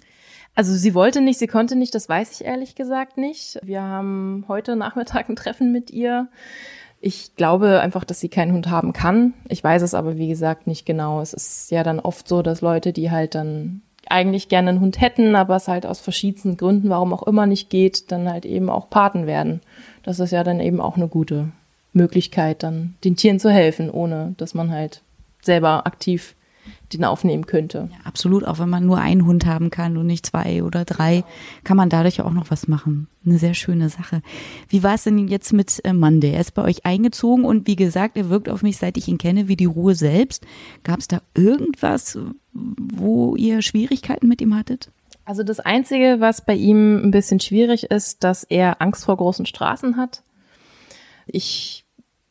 Also sie wollte nicht, sie konnte nicht, das weiß ich ehrlich gesagt nicht. Wir haben heute Nachmittag ein Treffen mit ihr. Ich glaube einfach, dass sie keinen Hund haben kann. Ich weiß es aber, wie gesagt, nicht genau. Es ist ja dann oft so, dass Leute, die halt dann eigentlich gerne einen Hund hätten, aber es halt aus verschiedensten Gründen, warum auch immer nicht geht, dann halt eben auch Paten werden. Das ist ja dann eben auch eine gute Möglichkeit, dann den Tieren zu helfen, ohne dass man halt selber aktiv den aufnehmen könnte. Ja, absolut, auch wenn man nur einen Hund haben kann und nicht zwei oder drei, kann man dadurch auch noch was machen. Eine sehr schöne Sache. Wie war es denn jetzt mit äh, Monday? Er ist bei euch eingezogen und wie gesagt, er wirkt auf mich, seit ich ihn kenne, wie die Ruhe selbst. Gab es da irgendwas, wo ihr Schwierigkeiten mit ihm hattet? Also das Einzige, was bei ihm ein bisschen schwierig ist, dass er Angst vor großen Straßen hat. Ich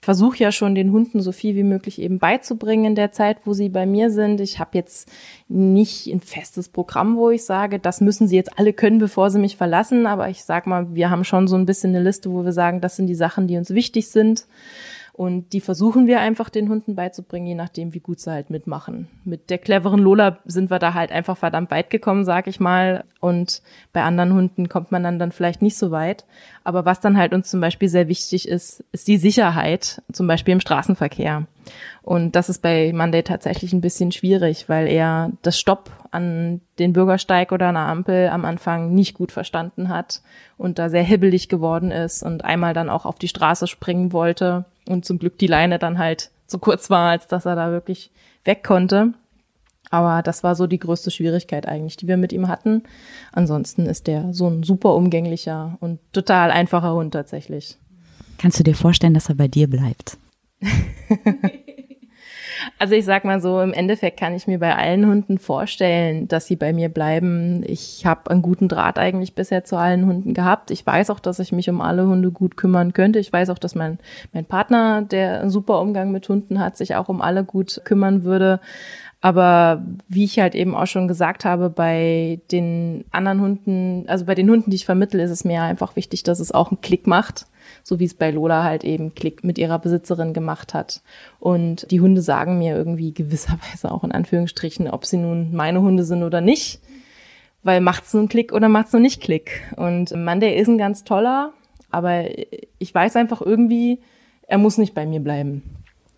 versuche ja schon den Hunden so viel wie möglich eben beizubringen in der Zeit, wo sie bei mir sind. Ich habe jetzt nicht ein festes Programm, wo ich sage, das müssen sie jetzt alle können, bevor sie mich verlassen. Aber ich sag mal, wir haben schon so ein bisschen eine Liste, wo wir sagen, das sind die Sachen, die uns wichtig sind. Und die versuchen wir einfach den Hunden beizubringen, je nachdem, wie gut sie halt mitmachen. Mit der cleveren Lola sind wir da halt einfach verdammt weit gekommen, sag ich mal. Und bei anderen Hunden kommt man dann, dann vielleicht nicht so weit. Aber was dann halt uns zum Beispiel sehr wichtig ist, ist die Sicherheit, zum Beispiel im Straßenverkehr. Und das ist bei Monday tatsächlich ein bisschen schwierig, weil er das Stopp an den Bürgersteig oder einer Ampel am Anfang nicht gut verstanden hat und da sehr hibbelig geworden ist und einmal dann auch auf die Straße springen wollte und zum Glück die Leine dann halt zu kurz war, als dass er da wirklich weg konnte. Aber das war so die größte Schwierigkeit eigentlich, die wir mit ihm hatten. Ansonsten ist der so ein super umgänglicher und total einfacher Hund tatsächlich. Kannst du dir vorstellen, dass er bei dir bleibt? Also ich sag mal so, im Endeffekt kann ich mir bei allen Hunden vorstellen, dass sie bei mir bleiben. Ich habe einen guten Draht eigentlich bisher zu allen Hunden gehabt. Ich weiß auch, dass ich mich um alle Hunde gut kümmern könnte. Ich weiß auch, dass mein, mein Partner, der einen super Umgang mit Hunden hat, sich auch um alle gut kümmern würde. Aber wie ich halt eben auch schon gesagt habe, bei den anderen Hunden, also bei den Hunden, die ich vermittle, ist es mir einfach wichtig, dass es auch einen Klick macht so wie es bei Lola halt eben Klick mit ihrer Besitzerin gemacht hat. Und die Hunde sagen mir irgendwie gewisserweise auch in Anführungsstrichen, ob sie nun meine Hunde sind oder nicht. Weil macht's nun Klick oder macht's nun nicht Klick? Und Monday ist ein ganz toller, aber ich weiß einfach irgendwie, er muss nicht bei mir bleiben.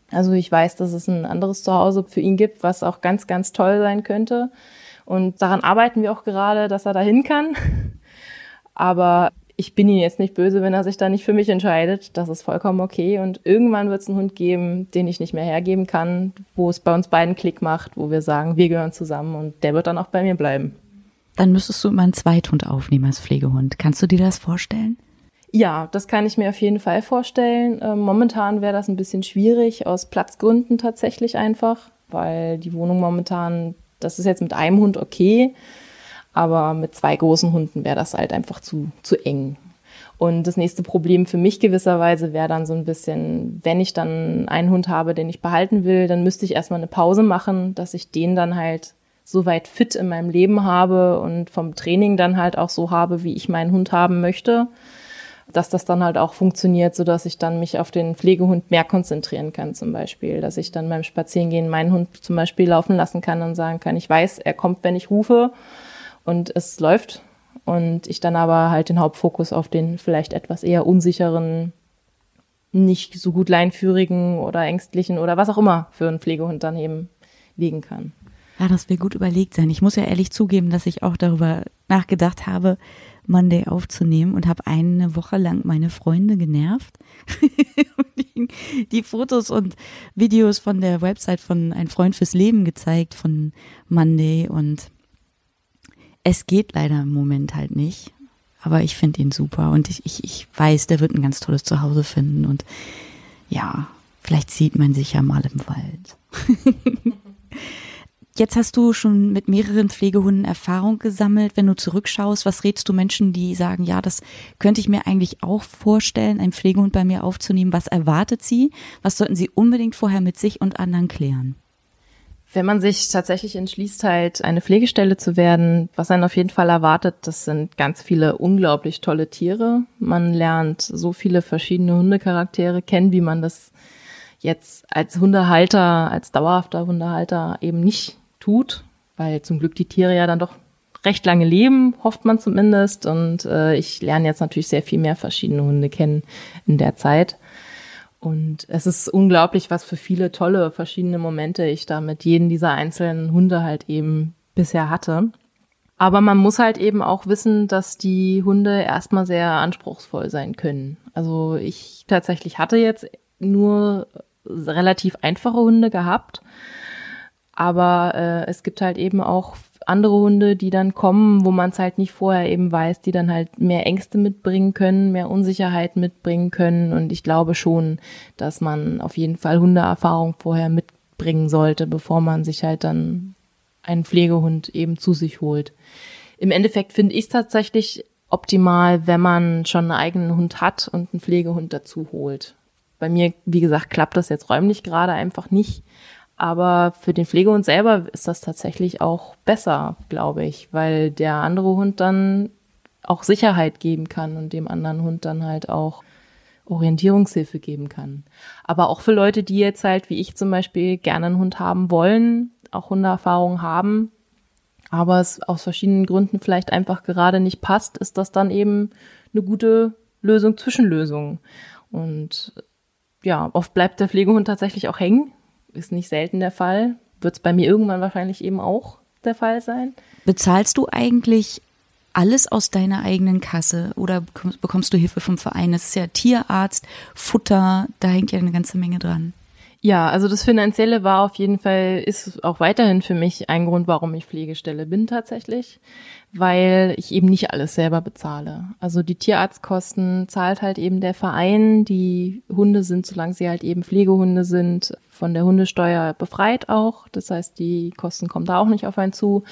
Also ich weiß, dass es ein anderes Zuhause für ihn gibt, was auch ganz, ganz toll sein könnte. Und daran arbeiten wir auch gerade, dass er dahin kann. Aber ich bin ihm jetzt nicht böse, wenn er sich da nicht für mich entscheidet. Das ist vollkommen okay. Und irgendwann wird es einen Hund geben, den ich nicht mehr hergeben kann, wo es bei uns beiden Klick macht, wo wir sagen, wir gehören zusammen und der wird dann auch bei mir bleiben. Dann müsstest du immer einen Zweithund aufnehmen als Pflegehund. Kannst du dir das vorstellen? Ja, das kann ich mir auf jeden Fall vorstellen. Ähm, momentan wäre das ein bisschen schwierig, aus Platzgründen tatsächlich einfach, weil die Wohnung momentan, das ist jetzt mit einem Hund okay aber mit zwei großen Hunden wäre das halt einfach zu, zu eng. Und das nächste Problem für mich gewisserweise wäre dann so ein bisschen, wenn ich dann einen Hund habe, den ich behalten will, dann müsste ich erstmal eine Pause machen, dass ich den dann halt so weit fit in meinem Leben habe und vom Training dann halt auch so habe, wie ich meinen Hund haben möchte, dass das dann halt auch funktioniert, so dass ich dann mich auf den Pflegehund mehr konzentrieren kann zum Beispiel, dass ich dann beim Spazierengehen meinen Hund zum Beispiel laufen lassen kann und sagen kann, ich weiß, er kommt, wenn ich rufe und es läuft und ich dann aber halt den Hauptfokus auf den vielleicht etwas eher unsicheren, nicht so gut leinführigen oder ängstlichen oder was auch immer für einen Pflegehund dann eben legen kann. Ja, das will gut überlegt sein. Ich muss ja ehrlich zugeben, dass ich auch darüber nachgedacht habe, Monday aufzunehmen und habe eine Woche lang meine Freunde genervt. die Fotos und Videos von der Website von Ein Freund fürs Leben gezeigt von Monday und es geht leider im Moment halt nicht. Aber ich finde ihn super und ich, ich, ich weiß, der wird ein ganz tolles Zuhause finden und ja, vielleicht sieht man sich ja mal im Wald. Jetzt hast du schon mit mehreren Pflegehunden Erfahrung gesammelt. Wenn du zurückschaust, was rätst du Menschen, die sagen, ja, das könnte ich mir eigentlich auch vorstellen, einen Pflegehund bei mir aufzunehmen? Was erwartet sie? Was sollten sie unbedingt vorher mit sich und anderen klären? Wenn man sich tatsächlich entschließt, halt eine Pflegestelle zu werden, was einen auf jeden Fall erwartet, das sind ganz viele unglaublich tolle Tiere. Man lernt so viele verschiedene Hundecharaktere kennen, wie man das jetzt als Hundehalter, als dauerhafter Hundehalter eben nicht tut, weil zum Glück die Tiere ja dann doch recht lange leben, hofft man zumindest. Und äh, ich lerne jetzt natürlich sehr viel mehr verschiedene Hunde kennen in der Zeit. Und es ist unglaublich, was für viele tolle verschiedene Momente ich da mit jedem dieser einzelnen Hunde halt eben bisher hatte. Aber man muss halt eben auch wissen, dass die Hunde erstmal sehr anspruchsvoll sein können. Also ich tatsächlich hatte jetzt nur relativ einfache Hunde gehabt. Aber äh, es gibt halt eben auch andere Hunde, die dann kommen, wo man es halt nicht vorher eben weiß, die dann halt mehr Ängste mitbringen können, mehr Unsicherheit mitbringen können. Und ich glaube schon, dass man auf jeden Fall Hundeerfahrung vorher mitbringen sollte, bevor man sich halt dann einen Pflegehund eben zu sich holt. Im Endeffekt finde ich es tatsächlich optimal, wenn man schon einen eigenen Hund hat und einen Pflegehund dazu holt. Bei mir, wie gesagt, klappt das jetzt räumlich gerade einfach nicht. Aber für den Pflegehund selber ist das tatsächlich auch besser, glaube ich, weil der andere Hund dann auch Sicherheit geben kann und dem anderen Hund dann halt auch Orientierungshilfe geben kann. Aber auch für Leute, die jetzt halt, wie ich zum Beispiel, gerne einen Hund haben wollen, auch Hundeerfahrung haben, aber es aus verschiedenen Gründen vielleicht einfach gerade nicht passt, ist das dann eben eine gute Lösung, Zwischenlösung. Und ja, oft bleibt der Pflegehund tatsächlich auch hängen. Ist nicht selten der Fall. Wird es bei mir irgendwann wahrscheinlich eben auch der Fall sein. Bezahlst du eigentlich alles aus deiner eigenen Kasse oder bekommst du Hilfe vom Verein? Das ist ja Tierarzt, Futter, da hängt ja eine ganze Menge dran. Ja, also das Finanzielle war auf jeden Fall, ist auch weiterhin für mich ein Grund, warum ich Pflegestelle bin tatsächlich, weil ich eben nicht alles selber bezahle. Also die Tierarztkosten zahlt halt eben der Verein. Die Hunde sind, solange sie halt eben Pflegehunde sind, von der Hundesteuer befreit auch. Das heißt, die Kosten kommen da auch nicht auf einen zu.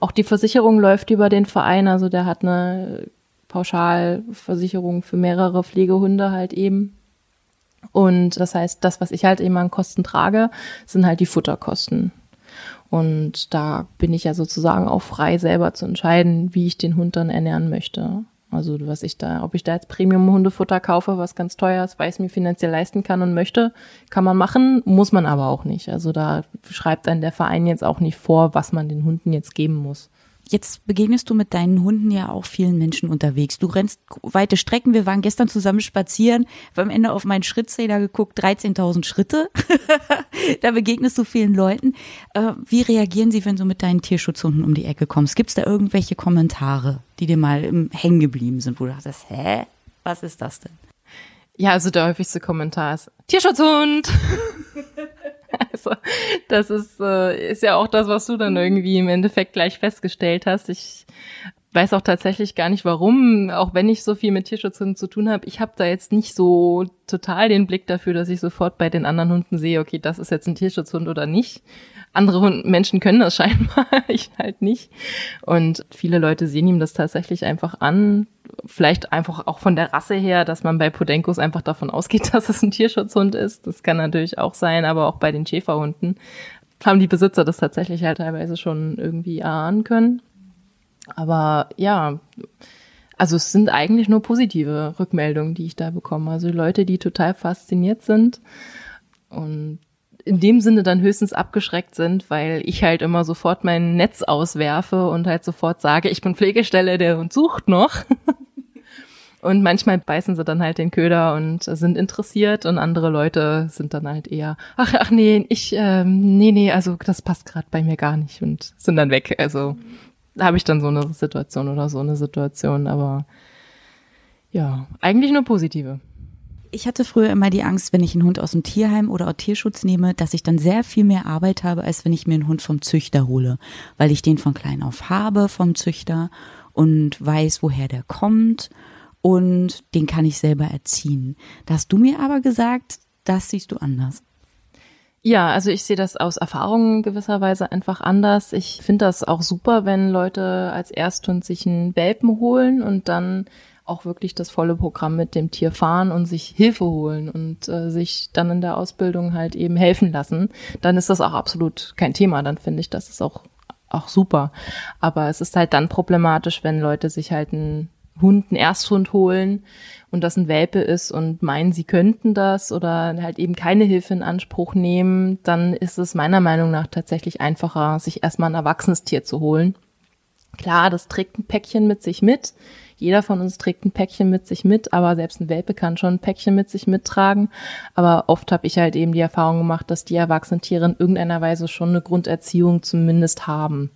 Auch die Versicherung läuft über den Verein, also der hat eine Pauschalversicherung für mehrere Pflegehunde halt eben. Und das heißt, das, was ich halt eben an Kosten trage, sind halt die Futterkosten. Und da bin ich ja sozusagen auch frei, selber zu entscheiden, wie ich den Hund dann ernähren möchte. Also was ich da, ob ich da jetzt Premium-Hundefutter kaufe, was ganz teuer ist, weil ich es mir finanziell leisten kann und möchte, kann man machen, muss man aber auch nicht. Also da schreibt dann der Verein jetzt auch nicht vor, was man den Hunden jetzt geben muss. Jetzt begegnest du mit deinen Hunden ja auch vielen Menschen unterwegs. Du rennst weite Strecken. Wir waren gestern zusammen spazieren, wir am Ende auf meinen Schrittzähler geguckt, 13.000 Schritte. da begegnest du vielen Leuten. Äh, wie reagieren sie, wenn du mit deinen Tierschutzhunden um die Ecke kommst? Gibt es da irgendwelche Kommentare, die dir mal hängen geblieben sind, wo du dachtest, hä, was ist das denn? Ja, also der häufigste Kommentar ist Tierschutzhund. Also das ist, äh, ist ja auch das, was du dann irgendwie im Endeffekt gleich festgestellt hast. Ich weiß auch tatsächlich gar nicht warum, auch wenn ich so viel mit Tierschutzhunden zu tun habe. Ich habe da jetzt nicht so total den Blick dafür, dass ich sofort bei den anderen Hunden sehe, okay, das ist jetzt ein Tierschutzhund oder nicht. Andere Menschen können das scheinbar, ich halt nicht. Und viele Leute sehen ihm das tatsächlich einfach an. Vielleicht einfach auch von der Rasse her, dass man bei Podenkos einfach davon ausgeht, dass es ein Tierschutzhund ist. Das kann natürlich auch sein, aber auch bei den Schäferhunden haben die Besitzer das tatsächlich halt teilweise schon irgendwie erahnen können. Aber ja, also es sind eigentlich nur positive Rückmeldungen, die ich da bekomme. Also Leute, die total fasziniert sind und in dem Sinne dann höchstens abgeschreckt sind, weil ich halt immer sofort mein Netz auswerfe und halt sofort sage, ich bin Pflegestelle, der uns sucht noch. Und manchmal beißen sie dann halt den Köder und sind interessiert und andere Leute sind dann halt eher, ach, ach nee, ich, ähm, nee, nee, also das passt gerade bei mir gar nicht und sind dann weg. Also da habe ich dann so eine Situation oder so eine Situation, aber ja, eigentlich nur positive. Ich hatte früher immer die Angst, wenn ich einen Hund aus dem Tierheim oder aus Tierschutz nehme, dass ich dann sehr viel mehr Arbeit habe, als wenn ich mir einen Hund vom Züchter hole, weil ich den von klein auf habe vom Züchter und weiß, woher der kommt und den kann ich selber erziehen. Da hast du mir aber gesagt, das siehst du anders. Ja, also ich sehe das aus Erfahrungen gewisserweise einfach anders. Ich finde das auch super, wenn Leute als Ersthund sich einen Welpen holen und dann auch wirklich das volle Programm mit dem Tier fahren und sich Hilfe holen und äh, sich dann in der Ausbildung halt eben helfen lassen, dann ist das auch absolut kein Thema. Dann finde ich, das ist auch, auch super. Aber es ist halt dann problematisch, wenn Leute sich halt einen Hund, einen Ersthund holen und das ein Welpe ist und meinen, sie könnten das oder halt eben keine Hilfe in Anspruch nehmen, dann ist es meiner Meinung nach tatsächlich einfacher, sich erstmal ein erwachsenes Tier zu holen Klar, das trägt ein Päckchen mit sich mit. Jeder von uns trägt ein Päckchen mit sich mit, aber selbst ein Welpe kann schon ein Päckchen mit sich mittragen. Aber oft habe ich halt eben die Erfahrung gemacht, dass die erwachsenen Tiere in irgendeiner Weise schon eine Grunderziehung zumindest haben.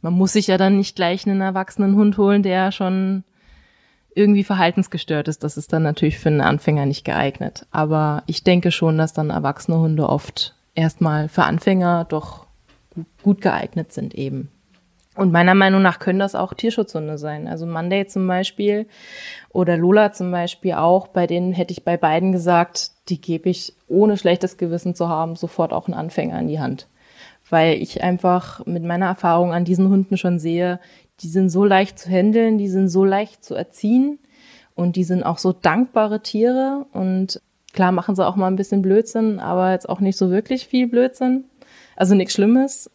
Man muss sich ja dann nicht gleich einen erwachsenen Hund holen, der schon irgendwie verhaltensgestört ist. Das ist dann natürlich für einen Anfänger nicht geeignet. Aber ich denke schon, dass dann erwachsene Hunde oft erstmal für Anfänger doch gut geeignet sind eben. Und meiner Meinung nach können das auch Tierschutzhunde sein. Also Monday zum Beispiel oder Lola zum Beispiel auch. Bei denen hätte ich bei beiden gesagt, die gebe ich ohne schlechtes Gewissen zu haben sofort auch einen Anfänger in die Hand. Weil ich einfach mit meiner Erfahrung an diesen Hunden schon sehe, die sind so leicht zu handeln, die sind so leicht zu erziehen und die sind auch so dankbare Tiere und klar machen sie auch mal ein bisschen Blödsinn, aber jetzt auch nicht so wirklich viel Blödsinn. Also nichts Schlimmes,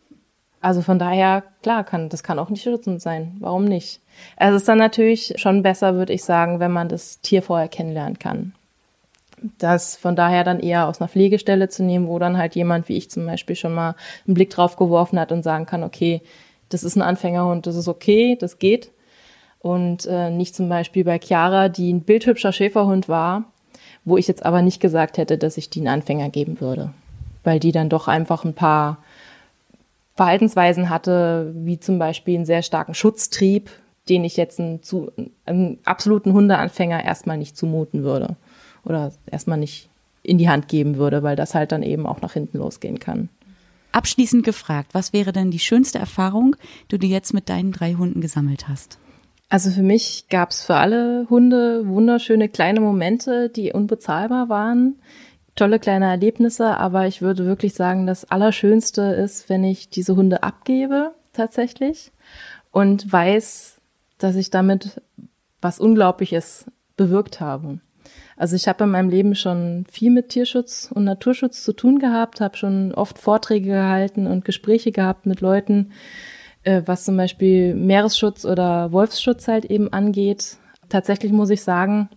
also von daher, klar, kann, das kann auch nicht schützend sein. Warum nicht? Also es ist dann natürlich schon besser, würde ich sagen, wenn man das Tier vorher kennenlernen kann. Das von daher dann eher aus einer Pflegestelle zu nehmen, wo dann halt jemand wie ich zum Beispiel schon mal einen Blick drauf geworfen hat und sagen kann, okay, das ist ein Anfängerhund, das ist okay, das geht. Und äh, nicht zum Beispiel bei Chiara, die ein bildhübscher Schäferhund war, wo ich jetzt aber nicht gesagt hätte, dass ich die einen Anfänger geben würde. Weil die dann doch einfach ein paar Verhaltensweisen hatte, wie zum Beispiel einen sehr starken Schutztrieb, den ich jetzt einen, zu, einen absoluten Hundeanfänger erstmal nicht zumuten würde oder erstmal nicht in die Hand geben würde, weil das halt dann eben auch nach hinten losgehen kann. Abschließend gefragt, was wäre denn die schönste Erfahrung, die du jetzt mit deinen drei Hunden gesammelt hast? Also für mich gab es für alle Hunde wunderschöne kleine Momente, die unbezahlbar waren tolle kleine Erlebnisse, aber ich würde wirklich sagen, das Allerschönste ist, wenn ich diese Hunde abgebe, tatsächlich, und weiß, dass ich damit was Unglaubliches bewirkt habe. Also ich habe in meinem Leben schon viel mit Tierschutz und Naturschutz zu tun gehabt, habe schon oft Vorträge gehalten und Gespräche gehabt mit Leuten, äh, was zum Beispiel Meeresschutz oder Wolfsschutz halt eben angeht. Tatsächlich muss ich sagen,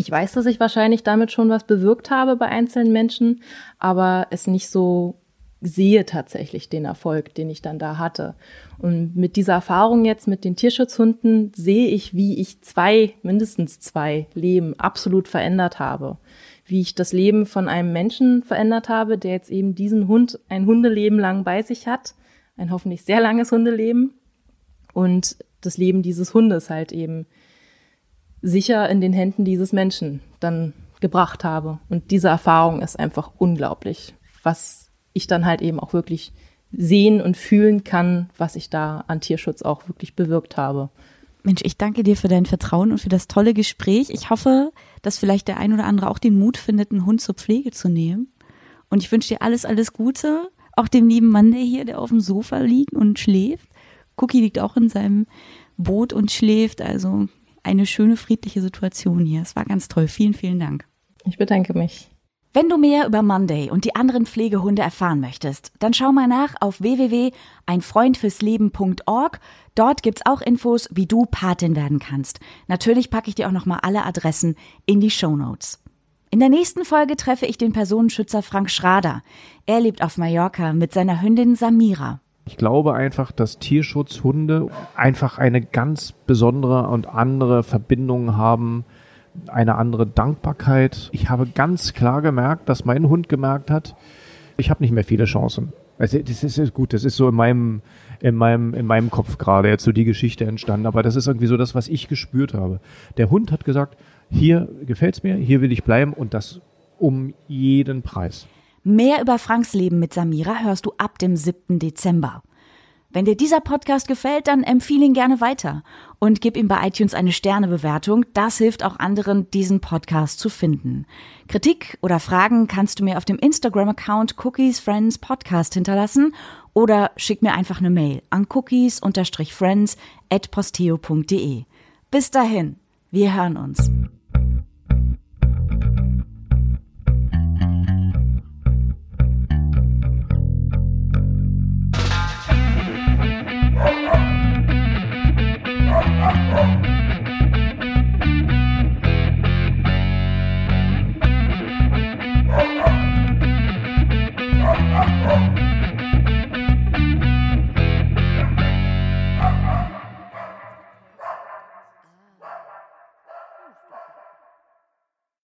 ich weiß, dass ich wahrscheinlich damit schon was bewirkt habe bei einzelnen Menschen, aber es nicht so sehe tatsächlich den Erfolg, den ich dann da hatte. Und mit dieser Erfahrung jetzt mit den Tierschutzhunden sehe ich, wie ich zwei, mindestens zwei Leben absolut verändert habe. Wie ich das Leben von einem Menschen verändert habe, der jetzt eben diesen Hund ein Hundeleben lang bei sich hat. Ein hoffentlich sehr langes Hundeleben. Und das Leben dieses Hundes halt eben sicher in den Händen dieses Menschen dann gebracht habe. Und diese Erfahrung ist einfach unglaublich, was ich dann halt eben auch wirklich sehen und fühlen kann, was ich da an Tierschutz auch wirklich bewirkt habe. Mensch, ich danke dir für dein Vertrauen und für das tolle Gespräch. Ich hoffe, dass vielleicht der ein oder andere auch den Mut findet, einen Hund zur Pflege zu nehmen. Und ich wünsche dir alles, alles Gute. Auch dem lieben Mann, der hier, der auf dem Sofa liegt und schläft. Cookie liegt auch in seinem Boot und schläft. Also eine schöne, friedliche Situation hier. Es war ganz toll. Vielen, vielen Dank. Ich bedanke mich. Wenn du mehr über Monday und die anderen Pflegehunde erfahren möchtest, dann schau mal nach auf www.einfreundfürsleben.org. Dort gibt's auch Infos, wie du Patin werden kannst. Natürlich packe ich dir auch nochmal alle Adressen in die Show Notes. In der nächsten Folge treffe ich den Personenschützer Frank Schrader. Er lebt auf Mallorca mit seiner Hündin Samira. Ich glaube einfach, dass Tierschutzhunde einfach eine ganz besondere und andere Verbindung haben, eine andere Dankbarkeit. Ich habe ganz klar gemerkt, dass mein Hund gemerkt hat, ich habe nicht mehr viele Chancen. Also das ist gut, das ist so in meinem in meinem in meinem Kopf gerade jetzt so die Geschichte entstanden, aber das ist irgendwie so das, was ich gespürt habe. Der Hund hat gesagt, hier gefällt's mir, hier will ich bleiben und das um jeden Preis. Mehr über Franks Leben mit Samira hörst du ab dem 7. Dezember. Wenn dir dieser Podcast gefällt, dann empfehle ihn gerne weiter und gib ihm bei iTunes eine Sternebewertung. Das hilft auch anderen, diesen Podcast zu finden. Kritik oder Fragen kannst du mir auf dem Instagram-Account Cookies Friends Podcast hinterlassen oder schick mir einfach eine Mail an cookies-friends at posteo.de. Bis dahin, wir hören uns. Oh,